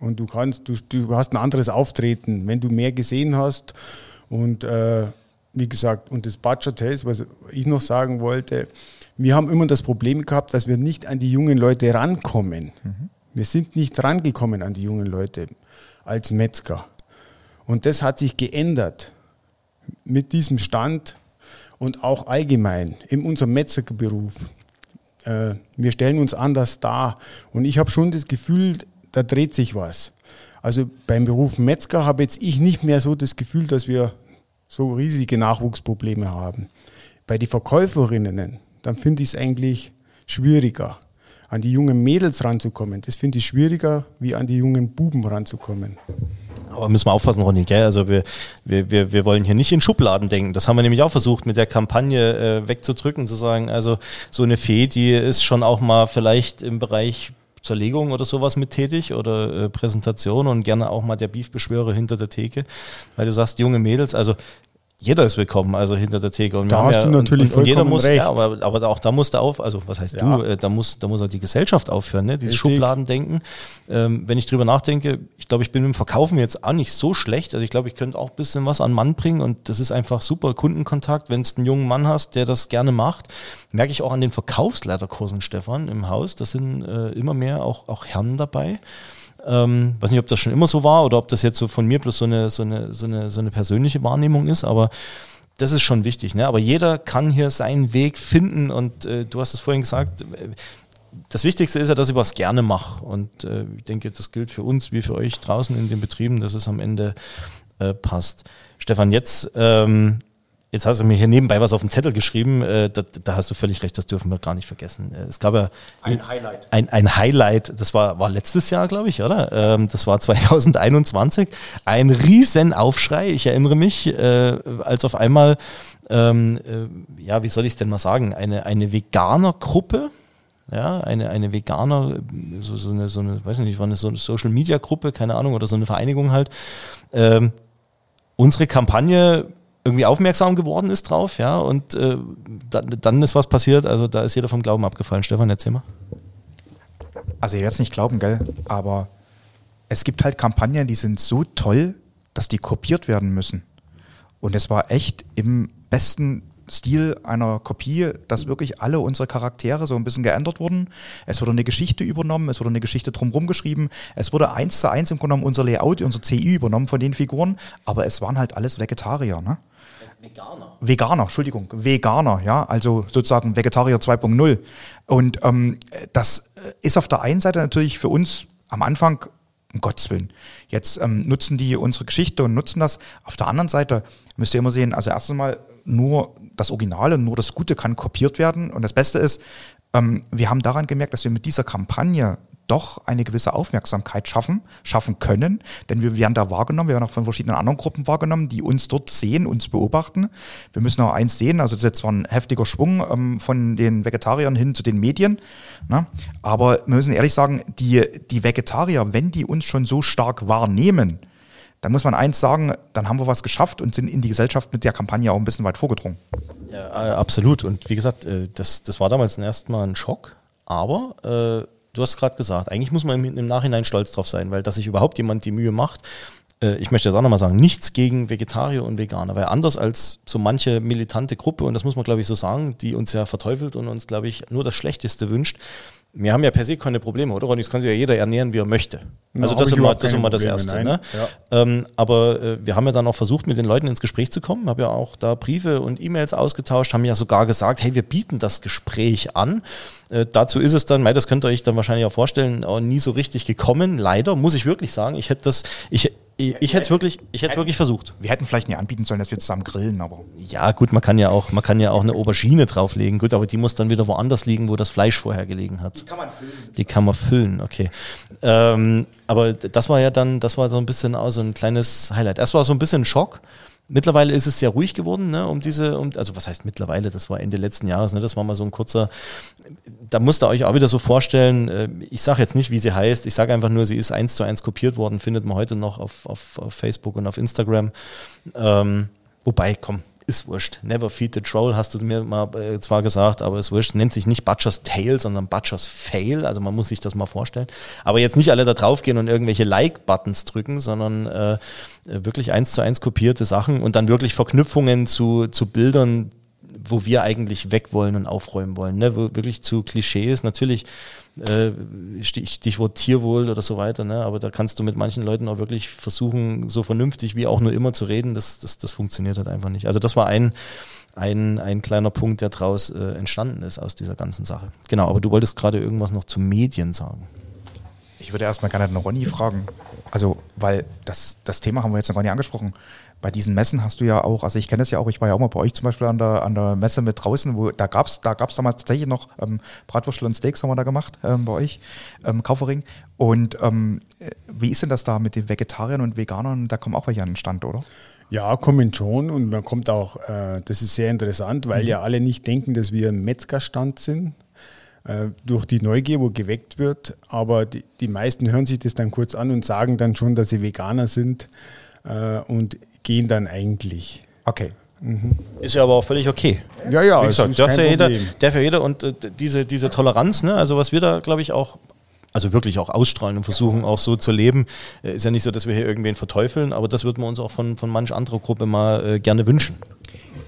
Und du kannst, du, du hast ein anderes Auftreten, wenn du mehr gesehen hast. Und äh, wie gesagt, und das Budget Test, was ich noch sagen wollte, wir haben immer das Problem gehabt, dass wir nicht an die jungen Leute rankommen. Mhm. Wir sind nicht rangekommen an die jungen Leute als Metzger. Und das hat sich geändert mit diesem Stand und auch allgemein in unserem Metzgerberuf. Äh, wir stellen uns anders dar. Und ich habe schon das Gefühl, da dreht sich was. Also beim Beruf Metzger habe jetzt ich nicht mehr so das Gefühl, dass wir so riesige Nachwuchsprobleme haben. Bei den Verkäuferinnen dann finde ich es eigentlich schwieriger, an die jungen Mädels ranzukommen. Das finde ich schwieriger, wie an die jungen Buben ranzukommen. Aber müssen wir aufpassen, Ronny, gell? Also wir, wir, wir, wir wollen hier nicht in Schubladen denken. Das haben wir nämlich auch versucht, mit der Kampagne äh, wegzudrücken, zu sagen, also so eine Fee, die ist schon auch mal vielleicht im Bereich Zerlegung oder sowas mit tätig oder äh, Präsentation und gerne auch mal der Beefbeschwörer hinter der Theke, weil du sagst, junge Mädels, also jeder ist willkommen, also hinter der Theke. Und da hast ja, du natürlich und, und, jeder muss, recht. Ja, aber, aber auch da muss da auf, also was heißt ja. du, äh, da muss, da muss auch die Gesellschaft aufhören, ne? dieses Schubladendenken. Ähm, wenn ich drüber nachdenke, ich glaube, ich bin im Verkaufen jetzt auch nicht so schlecht. Also ich glaube, ich könnte auch ein bisschen was an Mann bringen und das ist einfach super Kundenkontakt. Wenn es einen jungen Mann hast, der das gerne macht, merke ich auch an den Verkaufsleiterkursen, Stefan, im Haus. Da sind äh, immer mehr auch, auch Herren dabei. Ähm, weiß nicht, ob das schon immer so war oder ob das jetzt so von mir bloß so eine, so eine, so eine, so eine persönliche Wahrnehmung ist, aber das ist schon wichtig. Ne? Aber jeder kann hier seinen Weg finden und äh, du hast es vorhin gesagt, äh, das Wichtigste ist ja, dass ich was gerne mache. Und äh, ich denke, das gilt für uns wie für euch draußen in den Betrieben, dass es am Ende äh, passt. Stefan, jetzt ähm, Jetzt hast du mir hier nebenbei was auf den Zettel geschrieben. Äh, da, da, hast du völlig recht, das dürfen wir gar nicht vergessen. Äh, es gab ja ein Highlight. Ein, ein Highlight, das war, war letztes Jahr, glaube ich, oder? Ähm, das war 2021. Ein Riesenaufschrei, ich erinnere mich, äh, als auf einmal, ähm, äh, ja, wie soll ich es denn mal sagen, eine, eine Veganer-Gruppe, ja, eine, eine Veganer, so, so, eine, so eine, weiß nicht, war eine, so eine Social-Media-Gruppe, keine Ahnung, oder so eine Vereinigung halt, ähm, unsere Kampagne irgendwie aufmerksam geworden ist drauf, ja, und äh, dann, dann ist was passiert, also da ist jeder vom Glauben abgefallen. Stefan, erzähl mal. Also ihr werdet es nicht glauben, gell, aber es gibt halt Kampagnen, die sind so toll, dass die kopiert werden müssen. Und es war echt im besten Stil einer Kopie, dass wirklich alle unsere Charaktere so ein bisschen geändert wurden. Es wurde eine Geschichte übernommen, es wurde eine Geschichte drumherum geschrieben. Es wurde eins zu eins im Grunde genommen unser Layout, unser CI übernommen von den Figuren, aber es waren halt alles Vegetarier. Ne? Veganer. Veganer, Entschuldigung, Veganer, ja, also sozusagen Vegetarier 2.0. Und ähm, das ist auf der einen Seite natürlich für uns am Anfang, um Gottes Willen, jetzt ähm, nutzen die unsere Geschichte und nutzen das. Auf der anderen Seite müsst ihr immer sehen, also erstens mal nur das Originale, nur das Gute kann kopiert werden. Und das Beste ist, ähm, wir haben daran gemerkt, dass wir mit dieser Kampagne doch eine gewisse Aufmerksamkeit schaffen, schaffen können, denn wir werden da wahrgenommen, wir werden auch von verschiedenen anderen Gruppen wahrgenommen, die uns dort sehen, uns beobachten. Wir müssen auch eins sehen, also das ist jetzt zwar ein heftiger Schwung ähm, von den Vegetariern hin zu den Medien, ne? aber wir müssen ehrlich sagen, die, die Vegetarier, wenn die uns schon so stark wahrnehmen, dann muss man eins sagen, dann haben wir was geschafft und sind in die Gesellschaft mit der Kampagne auch ein bisschen weit vorgedrungen. Ja, äh, absolut. Und wie gesagt, äh, das, das war damals erstmal ein Schock, aber äh, du hast gerade gesagt, eigentlich muss man im Nachhinein stolz drauf sein, weil dass sich überhaupt jemand die Mühe macht, äh, ich möchte das auch nochmal sagen, nichts gegen Vegetarier und Veganer, weil anders als so manche militante Gruppe, und das muss man glaube ich so sagen, die uns ja verteufelt und uns glaube ich nur das Schlechteste wünscht, wir haben ja per se keine Probleme, oder? Und es kann sich ja jeder ernähren, wie er möchte. Na, Also das ist immer überhaupt das, immer das Erste. nein. Ne? Ja. Ähm, aber äh, wir haben ja dann auch versucht, mit den Leuten ins Gespräch zu kommen, haben ja auch da Briefe und E-Mails ausgetauscht, haben ja sogar gesagt, hey, wir bieten das Gespräch an. Äh, dazu ist es dann, mei, das könnt ihr euch dann wahrscheinlich auch vorstellen, auch nie so richtig gekommen. Leider, muss ich wirklich sagen. Ich hätte das, ich, ich, ich hätte es wirklich, ich hätte wirklich versucht. Wir hätten vielleicht nicht anbieten sollen, dass wir zusammen grillen, aber Ja, gut, man kann ja auch, man kann ja auch eine Aubergine drauflegen. Gut, aber die muss dann wieder woanders liegen, wo das Fleisch vorher gelegen hat. Die kann man füllen. Die kann man füllen, okay. Ähm, aber das war ja dann, das war so ein bisschen auch so ein kleines Highlight. Erst war so ein bisschen ein Schock. Mittlerweile ist es sehr ruhig geworden, ne, um diese, um, also was heißt mittlerweile, das war Ende letzten Jahres, ne, das war mal so ein kurzer, da musst ihr euch auch wieder so vorstellen, äh, ich sage jetzt nicht, wie sie heißt, ich sage einfach nur, sie ist eins zu eins kopiert worden, findet man heute noch auf, auf, auf Facebook und auf Instagram. Ähm, wobei, komm, ist wurscht. Never feed the troll, hast du mir mal äh, zwar gesagt, aber ist wurscht. Nennt sich nicht Butcher's Tale, sondern Butcher's Fail. Also man muss sich das mal vorstellen. Aber jetzt nicht alle da draufgehen und irgendwelche Like-Buttons drücken, sondern äh, wirklich eins zu eins kopierte Sachen und dann wirklich Verknüpfungen zu, zu Bildern, wo wir eigentlich weg wollen und aufräumen wollen. Ne? Wo wirklich zu Klischees. Natürlich äh, Stich- Stichwort Tierwohl oder so weiter, ne? aber da kannst du mit manchen Leuten auch wirklich versuchen, so vernünftig wie auch nur immer zu reden. Das, das, das funktioniert halt einfach nicht. Also das war ein, ein, ein kleiner Punkt, der daraus äh, entstanden ist aus dieser ganzen Sache. Genau, aber du wolltest gerade irgendwas noch zu Medien sagen. ich würde erstmal gerne den Ronny fragen. Also, weil das, das Thema haben wir jetzt noch gar nicht angesprochen. Bei diesen Messen hast du ja auch, also ich kenne das ja auch, ich war ja auch mal bei euch zum Beispiel an der, an der Messe mit draußen, wo da gab es da gab's damals tatsächlich noch ähm, Bratwürstel und Steaks haben wir da gemacht ähm, bei euch, ähm, Kaufering. Und ähm, äh, wie ist denn das da mit den Vegetariern und Veganern? Da kommen auch welche an den Stand, oder? Ja, kommen schon und man kommt auch, äh, das ist sehr interessant, weil ja alle nicht denken, dass wir ein Metzgerstand sind, äh, durch die Neugier, wo geweckt wird, aber die, die meisten hören sich das dann kurz an und sagen dann schon, dass sie Veganer sind äh, und gehen dann eigentlich. Okay. Ist ja aber auch völlig okay. Ja, ja, Wie es gesagt, ist darf kein ja jeder, Problem. darf ja jeder und äh, diese, diese Toleranz, ne, also was wir da, glaube ich, auch, also wirklich auch ausstrahlen und versuchen auch so zu leben, äh, ist ja nicht so, dass wir hier irgendwen verteufeln, aber das würden wir uns auch von, von manch anderer Gruppe mal äh, gerne wünschen.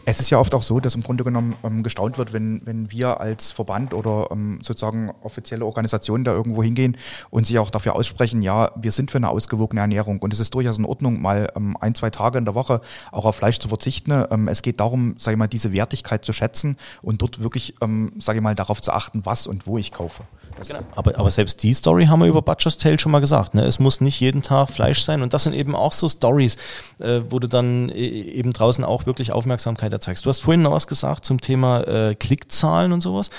Es ist ja oft auch so, dass im Grunde genommen ähm, gestaunt wird, wenn, wenn wir als Verband oder ähm, sozusagen offizielle Organisationen da irgendwo hingehen und sich auch dafür aussprechen, ja, wir sind für eine ausgewogene Ernährung und es ist durchaus in Ordnung, mal ähm, ein, zwei Tage in der Woche auch auf Fleisch zu verzichten. Ähm, es geht darum, sage ich mal, diese Wertigkeit zu schätzen und dort wirklich, ähm, sage ich mal, darauf zu achten, was und wo ich kaufe. Aber, aber selbst die Story haben wir über Butcher's Tale schon mal gesagt. Ne? Es muss nicht jeden Tag Fleisch sein. Und das sind eben auch so Stories, äh, wo du dann äh, eben draußen auch wirklich Aufmerksamkeit erzeigst. Du hast vorhin noch was gesagt zum Thema äh, Klickzahlen und sowas.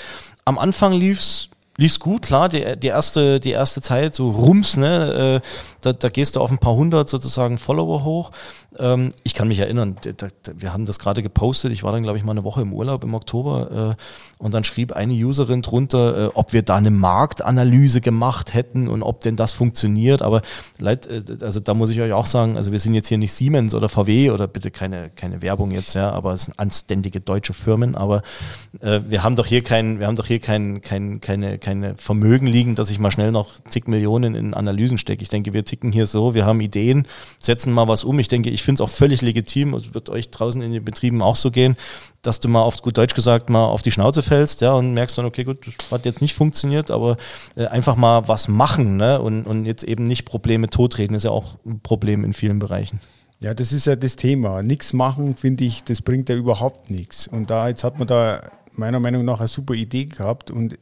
Am Anfang lief's lief's gut, klar, die, die, erste, die erste Zeit, so Rums, ne, äh, da, da gehst du auf ein paar hundert sozusagen Follower hoch. Ähm, ich kann mich erinnern, da, da, wir haben das gerade gepostet, ich war dann, glaube ich, mal eine Woche im Urlaub im Oktober äh, und dann schrieb eine Userin drunter, äh, ob wir da eine Marktanalyse gemacht hätten und ob denn das funktioniert. Aber leid, äh, also da muss ich euch auch sagen, also wir sind jetzt hier nicht Siemens oder VW oder bitte keine, keine Werbung jetzt, ja, aber es sind anständige deutsche Firmen, aber äh, wir haben doch hier kein, wir haben doch hier kein, kein, keine, keine Vermögen liegen, dass ich mal schnell noch zig Millionen in Analysen stecke. Ich denke, wir ticken hier so, wir haben Ideen, setzen mal was um. Ich denke, ich finde es auch völlig legitim, es wird euch draußen in den Betrieben auch so gehen, dass du mal auf gut Deutsch gesagt mal auf die Schnauze fällst, ja, und merkst dann, okay, gut, das hat jetzt nicht funktioniert, aber äh, einfach mal was machen, ne, und, und jetzt eben nicht Probleme totreden, ist ja auch ein Problem in vielen Bereichen. Ja, das ist ja das Thema. Nichts machen, finde ich, das bringt ja überhaupt nichts. Und da jetzt hat man da meiner Meinung nach eine super Idee gehabt und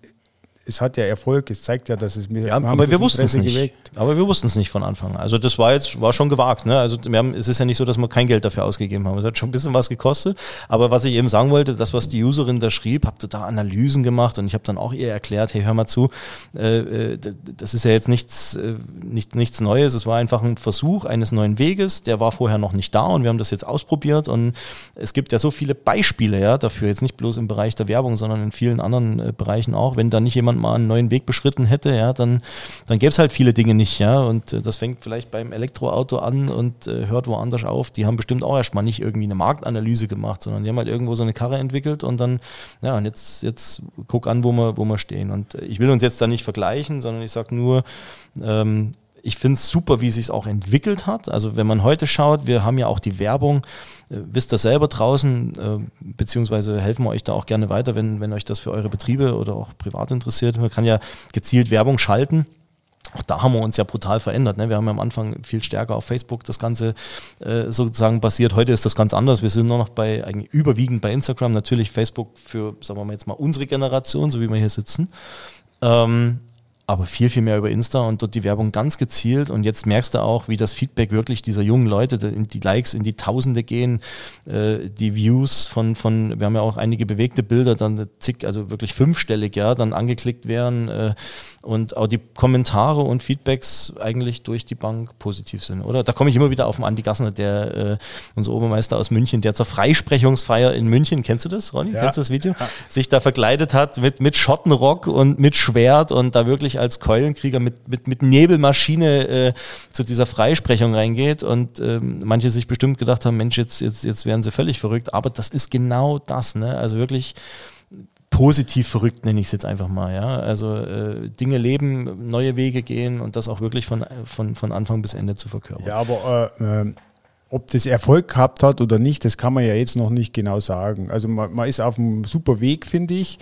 es hat ja Erfolg. Es zeigt ja, dass es mir Ja, aber wir wussten es nicht. Aber wir wussten es nicht von Anfang an. Also das war jetzt, war schon gewagt. Ne? Also wir haben, es ist ja nicht so, dass wir kein Geld dafür ausgegeben haben. Es hat schon ein bisschen was gekostet. Aber was ich eben sagen wollte, das, was die Userin da schrieb, habt ihr da Analysen gemacht und ich habe dann auch ihr erklärt, hey, hör mal zu, äh, äh, das ist ja jetzt nichts, äh, nicht, nichts Neues. Es war einfach ein Versuch eines neuen Weges. Der war vorher noch nicht da und wir haben das jetzt ausprobiert. Und es gibt ja so viele Beispiele ja, dafür, jetzt nicht bloß im Bereich der Werbung, sondern in vielen anderen äh, Bereichen auch. Wenn da nicht jemand mal einen neuen Weg beschritten hätte, ja, dann, dann gäbe es halt viele Dinge nicht, ja. Und äh, das fängt vielleicht beim Elektroauto an und äh, hört woanders auf. Die haben bestimmt auch erstmal nicht irgendwie eine Marktanalyse gemacht, sondern die haben halt irgendwo so eine Karre entwickelt und dann, ja, und jetzt, jetzt guck an, wo wir, wo wir stehen. Und äh, ich will uns jetzt da nicht vergleichen, sondern ich sage nur, ähm, Ich finde es super, wie sich auch entwickelt hat. Also wenn man heute schaut, wir haben ja auch die Werbung, äh, wisst ihr selber draußen, äh, beziehungsweise helfen wir euch da auch gerne weiter, wenn, wenn euch das für eure Betriebe oder auch privat interessiert. Man kann ja gezielt Werbung schalten. Auch da haben wir uns ja brutal verändert. Ne? Wir haben ja am Anfang viel stärker auf Facebook das Ganze äh, sozusagen basiert. Heute ist das ganz anders. Wir sind nur noch bei, eigentlich überwiegend bei Instagram. Natürlich Facebook für, sagen wir mal jetzt mal, unsere Generation, so wie wir hier sitzen. Ähm, aber viel, viel mehr über Insta und dort die Werbung ganz gezielt. Und jetzt merkst du auch, wie das Feedback wirklich dieser jungen Leute, die Likes in die Tausende gehen, äh, die Views von, von, wir haben ja auch einige bewegte Bilder, dann zig, also wirklich fünfstellig, ja, dann angeklickt werden äh, und auch die Kommentare und Feedbacks eigentlich durch die Bank positiv sind, oder? Da komme ich immer wieder auf den Andi Gassner, der, äh, unser Obermeister aus München, der zur Freisprechungsfeier in München, kennst du das, Ronny? Ja. Kennst du das Video? Ja. Sich da verkleidet hat mit, mit Schottenrock und mit Schwert und da wirklich als Keulenkrieger mit, mit, mit Nebelmaschine äh, zu dieser Freisprechung reingeht und ähm, manche sich bestimmt gedacht haben, Mensch, jetzt, jetzt, jetzt werden sie völlig verrückt, aber das ist genau das, ne? Also wirklich positiv verrückt nenne ich es jetzt einfach mal, ja. Also äh, Dinge leben, neue Wege gehen und das auch wirklich von, von, von Anfang bis Ende zu verkörpern. Ja, aber äh, ob das Erfolg gehabt hat oder nicht, das kann man ja jetzt noch nicht genau sagen. Also man, man ist auf einem super Weg, finde ich.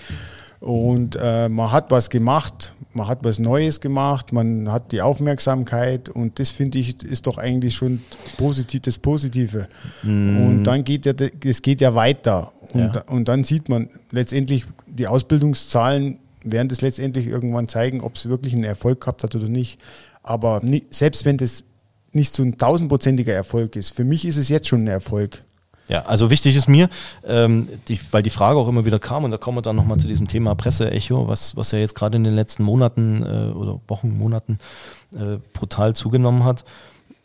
Und äh, man hat was gemacht, man hat was Neues gemacht, man hat die Aufmerksamkeit und das finde ich ist doch eigentlich schon positiv, das Positive. Mm. Und dann geht ja, es geht ja weiter. Und, ja. und dann sieht man letztendlich die Ausbildungszahlen werden das letztendlich irgendwann zeigen, ob es wirklich einen Erfolg gehabt hat oder nicht. Aber nie, selbst wenn das nicht so ein tausendprozentiger Erfolg ist, für mich ist es jetzt schon ein Erfolg. Ja, also wichtig ist mir, ähm, die, weil die Frage auch immer wieder kam, und da kommen wir dann nochmal zu diesem Thema Presseecho, was, was ja jetzt gerade in den letzten Monaten äh, oder Wochen, Monaten äh, brutal zugenommen hat.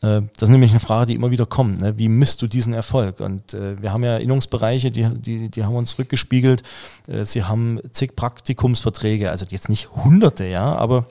Äh, das ist nämlich eine Frage, die immer wieder kommt. Ne? Wie misst du diesen Erfolg? Und äh, wir haben ja Innungsbereiche, die, die, die haben uns rückgespiegelt. Äh, sie haben zig Praktikumsverträge, also jetzt nicht hunderte, ja, aber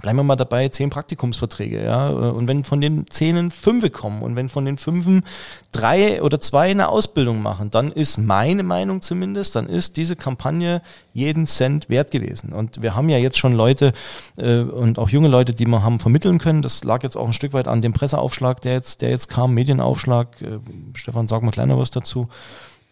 bleiben wir mal dabei, zehn Praktikumsverträge, ja. Und wenn von den zehn fünf kommen und wenn von den fünf drei oder zwei eine Ausbildung machen, dann ist meine Meinung zumindest, dann ist diese Kampagne jeden Cent wert gewesen. Und wir haben ja jetzt schon Leute äh, und auch junge Leute, die wir haben vermitteln können. Das lag jetzt auch ein Stück weit an dem Presseaufschlag, der jetzt, der jetzt kam, Medienaufschlag. Äh, Stefan, sag mal kleiner was dazu.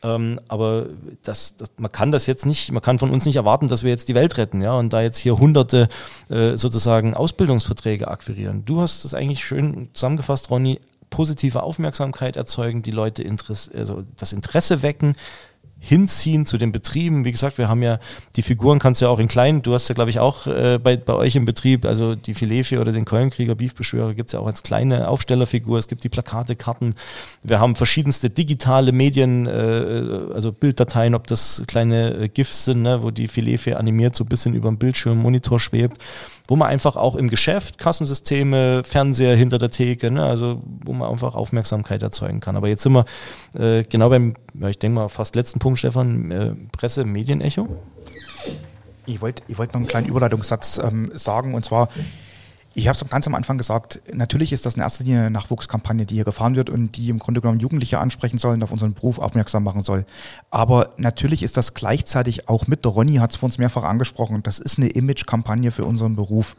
Ähm, aber das, das, man kann das jetzt nicht, man kann von uns nicht erwarten, dass wir jetzt die Welt retten, ja, und da jetzt hier hunderte äh, sozusagen Ausbildungsverträge akquirieren. Du hast das eigentlich schön zusammengefasst, Ronny, positive Aufmerksamkeit erzeugen, die Leute Interesse, also das Interesse wecken, hinziehen zu den Betrieben. Wie gesagt, wir haben ja die Figuren, kannst du ja auch in kleinen, du hast ja glaube ich auch äh, bei, bei euch im Betrieb, also die Filetfee oder den Keulenkrieger, Beefbeschwörer gibt es ja auch als kleine Aufstellerfigur, es gibt die Plakate, Karten, wir haben verschiedenste digitale Medien, äh, also Bilddateien, ob das kleine äh, GIFs sind, ne, wo die Filetfee animiert so ein bisschen über dem Bildschirm, Monitor schwebt wo man einfach auch im Geschäft, Kassensysteme, Fernseher hinter der Theke, ne, also wo man einfach Aufmerksamkeit erzeugen kann. Aber jetzt sind wir äh, genau beim, ja, ich denke mal, fast letzten Punkt, Stefan, äh, Presse, Medienecho. Ich wollte ich wollt noch einen kleinen Überleitungssatz ähm, sagen und zwar, ich habe es ganz am Anfang gesagt, natürlich ist das in erster Linie eine Nachwuchskampagne, die hier gefahren wird und die im Grunde genommen Jugendliche ansprechen soll und auf unseren Beruf aufmerksam machen soll. Aber natürlich ist das gleichzeitig auch mit, der Ronny hat es vor uns mehrfach angesprochen, das ist eine Image-Kampagne für unseren Beruf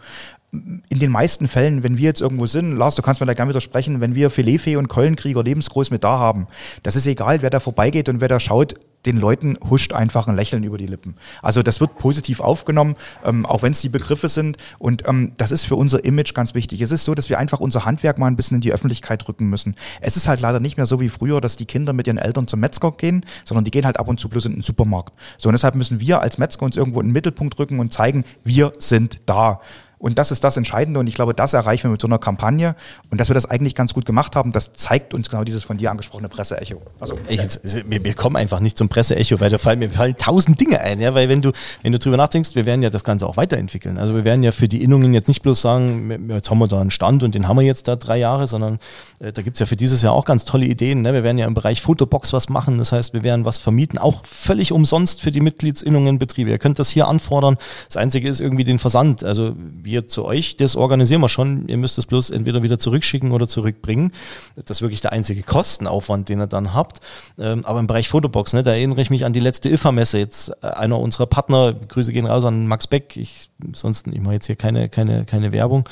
in den meisten Fällen, wenn wir jetzt irgendwo sind, Lars, du kannst mir da gerne widersprechen, wenn wir Filetfee und Keulenkrieger lebensgroß mit da haben, das ist egal, wer da vorbeigeht und wer da schaut, den Leuten huscht einfach ein Lächeln über die Lippen. Also das wird positiv aufgenommen, ähm, auch wenn es die Begriffe sind. Und ähm, das ist für unser Image ganz wichtig. Es ist so, dass wir einfach unser Handwerk mal ein bisschen in die Öffentlichkeit rücken müssen. Es ist halt leider nicht mehr so wie früher, dass die Kinder mit ihren Eltern zum Metzger gehen, sondern die gehen halt ab und zu bloß in den Supermarkt. So, und deshalb müssen wir als Metzger uns irgendwo in den Mittelpunkt rücken und zeigen, wir sind da. Und das ist das Entscheidende und ich glaube, das erreichen wir mit so einer Kampagne und dass wir das eigentlich ganz gut gemacht haben, das zeigt uns genau dieses von dir angesprochene Presseecho. Also, wir, wir, kommen einfach nicht zum Presseecho, weil da fallen mir fallen tausend Dinge ein, ja, weil wenn du, wenn du drüber nachdenkst, wir werden ja das Ganze auch weiterentwickeln. Also wir werden ja für die Innungen jetzt nicht bloß sagen, jetzt haben wir da einen Stand und den haben wir jetzt da drei Jahre, sondern äh, da gibt es ja für dieses Jahr auch ganz tolle Ideen. Ne? Wir werden ja im Bereich Fotobox was machen, das heißt, wir werden was vermieten, auch völlig umsonst für die Mitgliedsinnungen Betriebe. Ihr könnt das hier anfordern. Das Einzige ist irgendwie den Versand. Also wir wir zu euch, das organisieren wir schon. Ihr müsst es bloß entweder wieder zurückschicken oder zurückbringen. Das ist wirklich der einzige Kostenaufwand, den ihr dann habt. Ähm, aber im Bereich Fotobox, ne, da erinnere ich mich an die letzte IFA-Messe. Jetzt äh, einer unserer Partner, Grüße gehen raus an Max Beck. Ich, sonst, ich mache jetzt hier keine, keine, keine Werbung.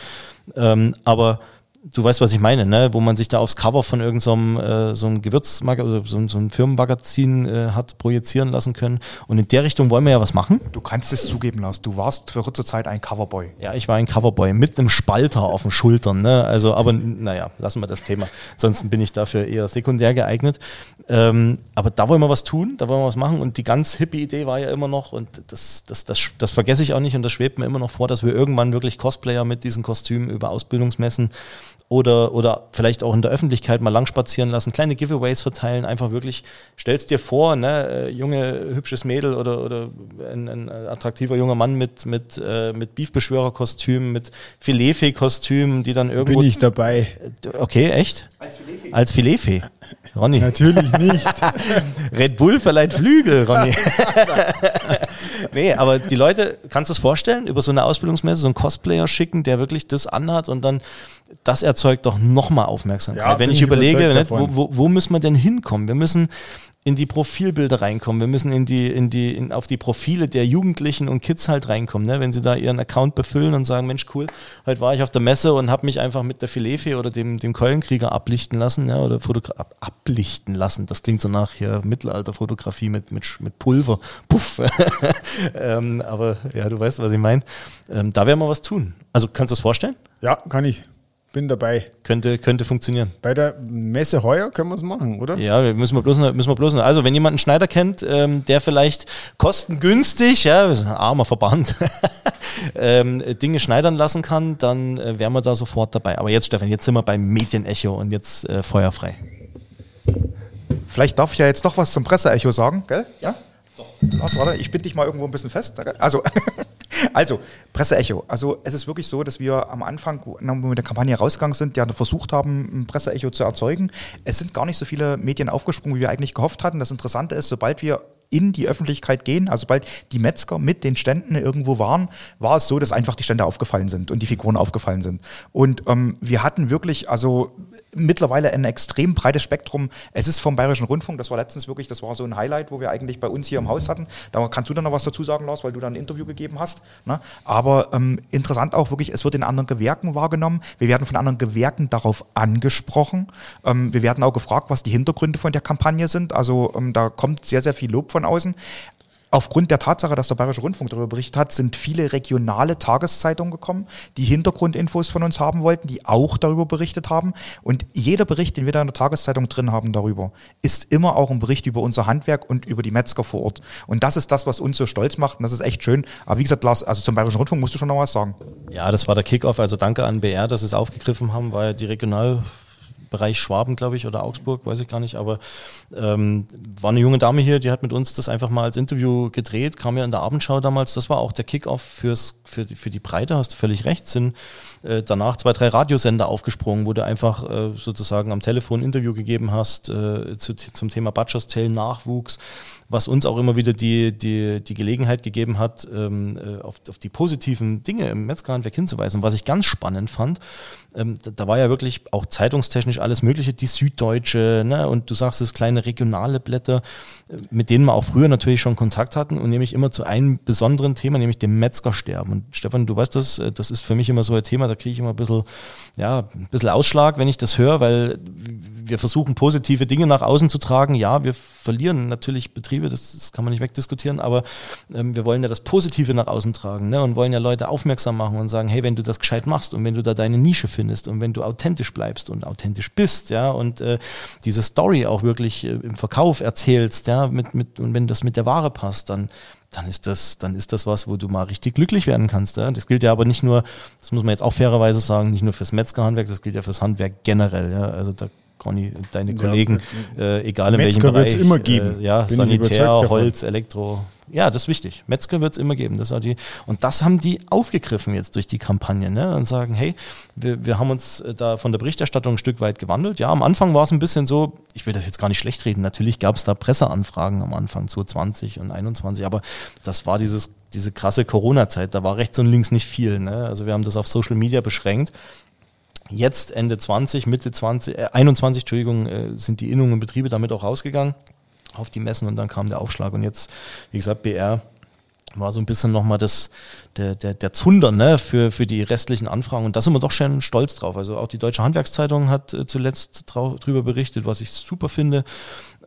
Ähm, aber du weißt, was ich meine, ne? wo man sich da aufs Cover von irgendeinem äh, so einem Gewürzmagazin oder so, so einem Firmenmagazin äh, hat projizieren lassen können. Und in der Richtung wollen wir ja was machen. Du kannst es zugeben, Lars. Du warst für kurze Zeit ein Coverboy. Ja, ich war ein Coverboy mit einem Spalter auf den Schultern. Ne? Also, aber naja, lassen wir das Thema. Ansonsten bin ich dafür eher sekundär geeignet. Ähm, aber da wollen wir was tun, da wollen wir was machen. Und die ganz hippe Idee war ja immer noch, und das, das, das, das vergesse ich auch nicht und das schwebt mir immer noch vor, dass wir irgendwann wirklich Cosplayer mit diesen Kostümen über Ausbildungsmessen oder, oder vielleicht auch in der Öffentlichkeit mal lang spazieren lassen, kleine Giveaways verteilen, einfach wirklich, stellst dir vor, ne, äh, junge, hübsches Mädel oder, oder ein, ein attraktiver junger Mann mit, mit, äh, mit Beefbeschwörerkostüm, mit Filetfee-Kostüm, die dann irgendwo... Bin ich dabei. Okay, echt? Als Filetfee. Als Filetfee. Ronny. Natürlich nicht. [LAUGHS] Red Bull verleiht Flügel, Ronny. [LAUGHS] nee, aber die Leute, kannst du es vorstellen, über so eine Ausbildungsmesse so einen Cosplayer schicken, der wirklich das anhat und dann das erzeugt doch nochmal Aufmerksamkeit. Ja, Wenn ich ich überlege, nicht, wo, wo, wo müssen wir denn hinkommen? Wir müssen in die Profilbilder reinkommen. Wir müssen in die, in die, in, auf die Profile der Jugendlichen und Kids halt reinkommen. Ne? Wenn sie da ihren Account befüllen und sagen, Mensch, cool, heute war ich auf der Messe und habe mich einfach mit der Filetfee oder dem, dem Keulenkrieger ablichten lassen, ja, oder Fotogra ab, ablichten lassen. Das klingt so nach hier Mittelalterfotografie mit, mit, mit Pulver. Puff. [LAUGHS] ähm, aber ja, du weißt, was ich meine. Ähm, da werden wir was tun. Also kannst du das vorstellen? Ja, kann ich. Bin dabei. Könnte, könnte funktionieren. Bei der Messe heuer können wir es machen, oder? Ja, müssen wir bloß, noch- müssen wir bloß. noch- Also, wenn jemand einen Schneider kennt, ähm, der vielleicht kostengünstig, ja, wir sind ein armer Verband, [LAUGHS] ähm, Dinge schneidern lassen kann, dann äh, wären wir da sofort dabei. Aber jetzt, Stefan, jetzt sind wir beim Medienecho und jetzt äh, feuerfrei. Vielleicht darf ich ja jetzt doch was zum Presseecho sagen, gell? Ja? Lars, warte, ich binde dich mal irgendwo ein bisschen fest. Also, [LAUGHS] also, Presseecho. Also, es ist wirklich so, dass wir am Anfang, wo wir mit der Kampagne rausgegangen sind, ja versucht haben, ein Presseecho zu erzeugen. Es sind gar nicht so viele Medien aufgesprungen, wie wir eigentlich gehofft hatten. Das Interessante ist, sobald wir in die Öffentlichkeit gehen, also sobald die Metzger mit den Ständen irgendwo waren, war es so, dass einfach die Stände aufgefallen sind und die Figuren aufgefallen sind. Und ähm, wir hatten wirklich, also mittlerweile ein extrem breites Spektrum. Es ist vom Bayerischen Rundfunk, das war letztens wirklich, das war so ein Highlight, wo wir eigentlich bei uns hier im Haus hatten. Da kannst du dann noch was dazu sagen, Lars, weil du dann ein Interview gegeben hast. Ne? Aber ähm, interessant auch wirklich, es wird in anderen Gewerken wahrgenommen. Wir werden von anderen Gewerken darauf angesprochen. Ähm, wir werden auch gefragt, was die Hintergründe von der Kampagne sind. Also ähm, da kommt sehr, sehr viel Lob von außen. Aufgrund der Tatsache, dass der Bayerische Rundfunk darüber berichtet hat, sind viele regionale Tageszeitungen gekommen, die Hintergrundinfos von uns haben wollten, die auch darüber berichtet haben. Und jeder Bericht, den wir da in der Tageszeitung drin haben darüber, ist immer auch ein Bericht über unser Handwerk und über die Metzger vor Ort. Und das ist das, was uns so stolz macht und das ist echt schön. Aber wie gesagt, Lars, also zum Bayerischen Rundfunk musst du schon noch was sagen. Ja, das war der Kickoff. Also danke an BR, dass sie es aufgegriffen haben, weil die Regionalbereich Schwaben, glaube ich, oder Augsburg, weiß ich gar nicht. Aber ähm, war eine junge Dame hier, die hat mit uns das einfach mal als Interview gedreht, kam ja in der Abendschau damals. Das war auch der Kickoff fürs, für, die, für die Breite, hast du völlig recht. Sind äh, danach zwei, drei Radiosender aufgesprungen, wo du einfach äh, sozusagen am Telefon ein Interview gegeben hast äh, zu, zum Thema Butchers Tale Nachwuchs was uns auch immer wieder die, die, die Gelegenheit gegeben hat, ähm, äh, auf, auf die positiven Dinge im Metzgerhandwerk hinzuweisen. Und was ich ganz spannend fand, ähm, da, da war ja wirklich auch zeitungstechnisch alles Mögliche, die Süddeutsche, ne? und du sagst es, kleine regionale Blätter, äh, mit denen wir auch früher natürlich schon Kontakt hatten und nämlich immer zu einem besonderen Thema, nämlich dem Metzgersterben. Und Stefan, du weißt das, äh, das ist für mich immer so ein Thema, da kriege ich immer ein bisschen, ja, ein bisschen Ausschlag, wenn ich das höre, weil wir versuchen, positive Dinge nach außen zu tragen. Ja, wir verlieren natürlich Betriebe, das, das kann man nicht wegdiskutieren, aber ähm, wir wollen ja das Positive nach außen tragen ne? und wollen ja Leute aufmerksam machen und sagen, hey, wenn du das gescheit machst und wenn du da deine Nische findest und wenn du authentisch bleibst und authentisch bist, ja, und äh, diese Story auch wirklich äh, im Verkauf erzählst, ja, mit, mit, und wenn das mit der Ware passt, dann dann ist das, dann ist das was, wo du mal richtig glücklich werden kannst. Ja? Das gilt ja aber nicht nur, das muss man jetzt auch fairerweise sagen, nicht nur fürs Metzgerhandwerk, das gilt ja fürs Handwerk generell. Ja? Also da Ronny, deine Ja, Kollegen, äh, egal in welchem Metzger Bereich. wird's immer geben. Äh, ja, Bin Sanitär, davon. Holz, Elektro. Ja, das ist wichtig. Metzger wird es immer geben. Das die, und das haben die aufgegriffen jetzt durch die Kampagne ne? und sagen, hey, wir, wir haben uns äh, da von der Berichterstattung ein Stück weit gewandelt. Ja, am Anfang war es ein bisschen so, ich will das jetzt gar nicht schlecht reden, natürlich gab es da Presseanfragen am Anfang 2020 und 2021, aber das war dieses, diese krasse Corona-Zeit, da war rechts und links nicht viel. Ne? Also wir haben das auf Social Media beschränkt. Jetzt Ende 20, Mitte 20, äh, 21, Entschuldigung, äh, sind die Innungen und Betriebe damit auch rausgegangen auf die Messen und dann kam der Aufschlag. Und jetzt, wie gesagt, BR war so ein bisschen nochmal das, der, der, der Zunder ne, für, für die restlichen Anfragen. Und da sind wir doch schon stolz drauf. Also auch die Deutsche Handwerkszeitung hat äh, zuletzt drau- drüber berichtet, was ich super finde.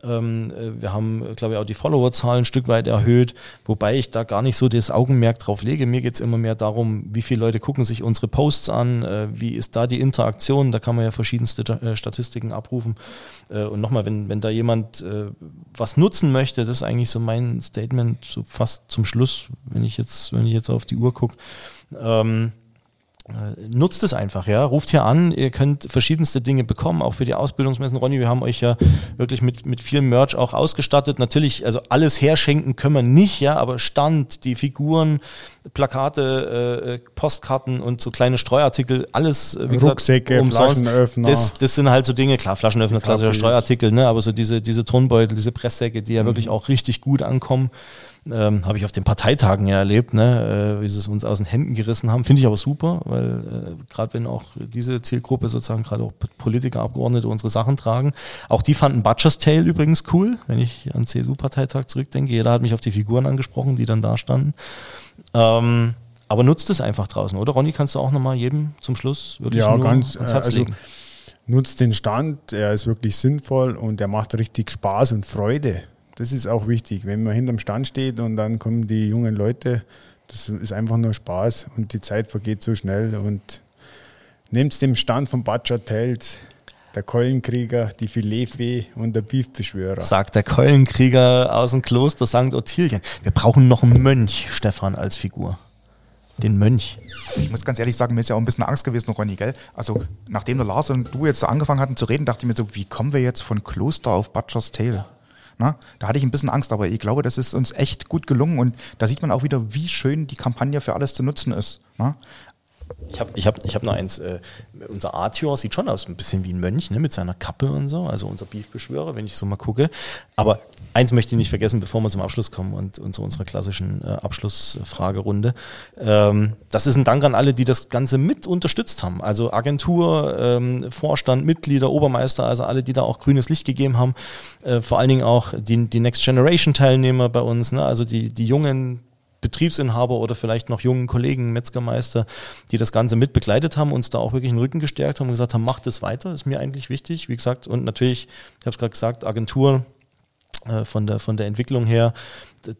Ähm, äh, wir haben, glaube ich, auch die Followerzahlen ein Stück weit erhöht, wobei ich da gar nicht so das Augenmerk drauf lege. Mir geht es immer mehr darum, wie viele Leute gucken sich unsere Posts an, äh, wie ist da die Interaktion, da kann man ja verschiedenste äh, Statistiken abrufen. Und nochmal, wenn, wenn da jemand was nutzen möchte, das ist eigentlich so mein Statement, so fast zum Schluss, wenn ich jetzt, wenn ich jetzt auf die Uhr gucke. Ähm, äh, Nutzt es einfach, ja. Ruft hier an, ihr könnt verschiedenste Dinge bekommen, auch für die Ausbildungsmessen. Ronny, wir haben euch ja wirklich mit, mit viel Merch auch ausgestattet. Natürlich, also alles herschenken können wir nicht, ja, aber Stand, die Figuren, Plakate, äh, äh, Postkarten und so kleine Streuartikel, alles, äh, wie Rucksäcke, gesagt. Flaschenöffner. Das, das sind halt so Dinge, klar, Flaschenöffner, klassischer. Streuartikel, ne, aber so diese, diese Turnbeutel, diese Presssäcke, die ja Mhm. wirklich auch richtig gut ankommen. Ähm, Habe ich auf den Parteitagen ja erlebt, ne, äh, wie sie es uns aus den Händen gerissen haben. Finde ich aber super, weil äh, gerade wenn auch diese Zielgruppe sozusagen gerade auch Politiker, Abgeordnete unsere Sachen tragen. Auch die fanden Butcher's Tale übrigens cool, wenn ich an CSU-Parteitag zurückdenke. Jeder hat mich auf die Figuren angesprochen, die dann da standen. Ähm, aber nutzt es einfach draußen, oder? Ronny, kannst du auch nochmal jedem zum Schluss wirklich Ja, nur ganz, ans Herz also legen? nutzt den Stand, er ist wirklich sinnvoll und er macht richtig Spaß und Freude. Das ist auch wichtig. Wenn man hinterm Stand steht und dann kommen die jungen Leute, das ist einfach nur Spaß und die Zeit vergeht so schnell. Und nehmt dem Stand von Butcher Tales, der Keulenkrieger, die Filetfee und der Beefbeschwörer. sagt der Keulenkrieger aus dem Kloster St. Ottilien. Wir brauchen noch einen Mönch, Stefan, als Figur. Den Mönch. Also ich muss ganz ehrlich sagen, mir ist ja auch ein bisschen Angst gewesen, Ronny, gell? Also, nachdem der Lars und du jetzt so angefangen hatten zu reden, dachte ich mir so, wie kommen wir jetzt von Kloster auf Butcher's Tale? Na, da hatte ich ein bisschen Angst, aber ich glaube, das ist uns echt gut gelungen und da sieht man auch wieder, wie schön die Kampagne für alles zu nutzen ist. Na? Ich habe ich hab, ich hab noch eins. Äh, unser Arthur sieht schon aus, ein bisschen wie ein Mönch, ne, mit seiner Kappe und so. Also unser Beefbeschwörer, wenn ich so mal gucke. Aber eins möchte ich nicht vergessen, bevor wir zum Abschluss kommen und, und zu unserer klassischen äh, Abschlussfragerunde. Ähm, das ist ein Dank an alle, die das Ganze mit unterstützt haben. Also Agentur, ähm, Vorstand, Mitglieder, Obermeister, also alle, die da auch grünes Licht gegeben haben. Äh, vor allen Dingen auch die, die Next Generation Teilnehmer bei uns, ne? also die, die jungen Betriebsinhaber oder vielleicht noch jungen Kollegen, Metzgermeister, die das Ganze mit begleitet haben, uns da auch wirklich den Rücken gestärkt haben und gesagt haben, macht es weiter, ist mir eigentlich wichtig. Wie gesagt, und natürlich, ich habe es gerade gesagt, Agentur äh, von der, von der Entwicklung her,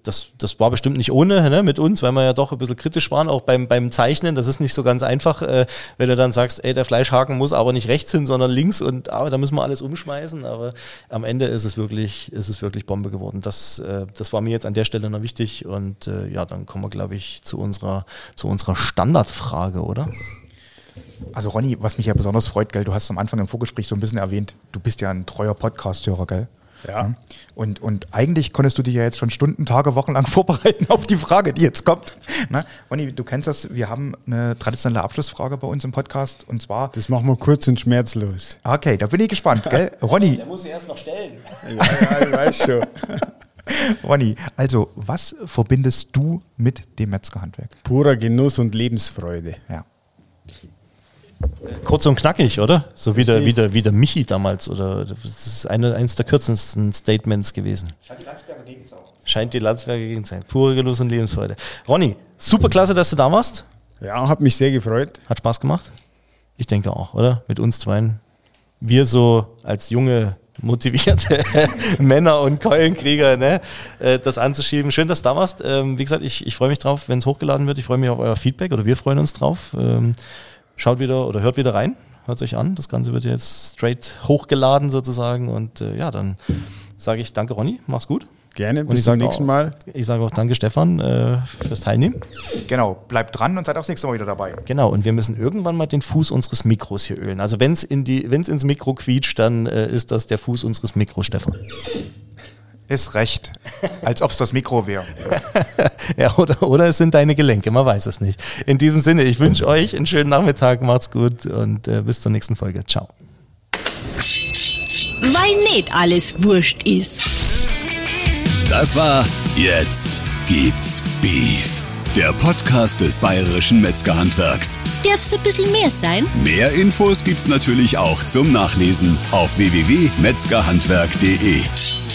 das, das war bestimmt nicht ohne ne, mit uns, weil wir ja doch ein bisschen kritisch waren, auch beim, beim Zeichnen. Das ist nicht so ganz einfach, äh, wenn du dann sagst, ey, der Fleischhaken muss aber nicht rechts hin, sondern links und aber da müssen wir alles umschmeißen. Aber am Ende ist es wirklich, ist es wirklich Bombe geworden. Das, äh, das war mir jetzt an der Stelle noch wichtig. Und äh, ja, dann kommen wir, glaube ich, zu unserer, zu unserer Standardfrage, oder? Also Ronny, was mich ja besonders freut, gell, du hast am Anfang im Vorgespräch so ein bisschen erwähnt, du bist ja ein treuer Podcast-Hörer, gell? Ja. Und, und eigentlich konntest du dich ja jetzt schon Stunden, Tage, Wochen lang [LAUGHS] vorbereiten auf die Frage, die jetzt kommt. Na, Ronny, du kennst das, wir haben eine traditionelle Abschlussfrage bei uns im Podcast und zwar, Das machen wir kurz und schmerzlos. okay, da bin ich gespannt, gell? [LAUGHS] Ronny, muss sie erst noch stellen. Ja, ja, ich weiß schon. [LAUGHS] Ronny, also was verbindest du mit dem Metzgerhandwerk? Purer Genuss und Lebensfreude. Ja. Kurz und knackig, oder? So wie der, wie der, wie der Michi damals. Oder das ist eine, eines der kürzesten Statements gewesen. Scheint die Landsberger Gegend sein. Pure Genuss und Lebensfreude. Ronny, super klasse, dass du da warst. Ja, hat mich sehr gefreut. Hat Spaß gemacht? Ich denke auch, oder? Mit uns zweien. Wir so als junge, motivierte [LAUGHS] Männer und Keulenkrieger, ne, äh, das anzuschieben. Schön, dass du da warst. Ähm, wie gesagt, ich, ich freue mich drauf, wenn es hochgeladen wird. Ich freue mich auf euer Feedback oder wir freuen uns drauf. Schaut wieder oder hört wieder rein. Hört euch an. Das Ganze wird jetzt straight hochgeladen sozusagen. Und äh, ja, dann sage ich danke, Ronny. Mach's gut. Gerne, Und bis ich zum sage nächsten auch- Mal. Ich sage auch danke, Stefan, äh, fürs Teilnehmen. Genau, bleibt dran und seid auch das nächste Mal wieder dabei. Genau, und wir müssen irgendwann mal den Fuß unseres Mikros hier ölen. Also wenn es in die, wenn es ins Mikro quietscht, dann äh, ist das der Fuß unseres Mikros, Stefan. Ist recht. Als ob es das Mikro wäre. [LAUGHS] Ja, oder, oder es sind deine Gelenke, man weiß es nicht. In diesem Sinne, ich wünsche euch einen schönen Nachmittag, macht's gut und äh, bis zur nächsten Folge. Ciao. Weil nicht alles wurscht ist. Das war Jetzt gibt's Beef. Der Podcast des bayerischen Metzgerhandwerks. Darf's ein bisschen mehr sein? Mehr Infos gibt's natürlich auch zum Nachlesen auf www.metzgerhandwerk.de.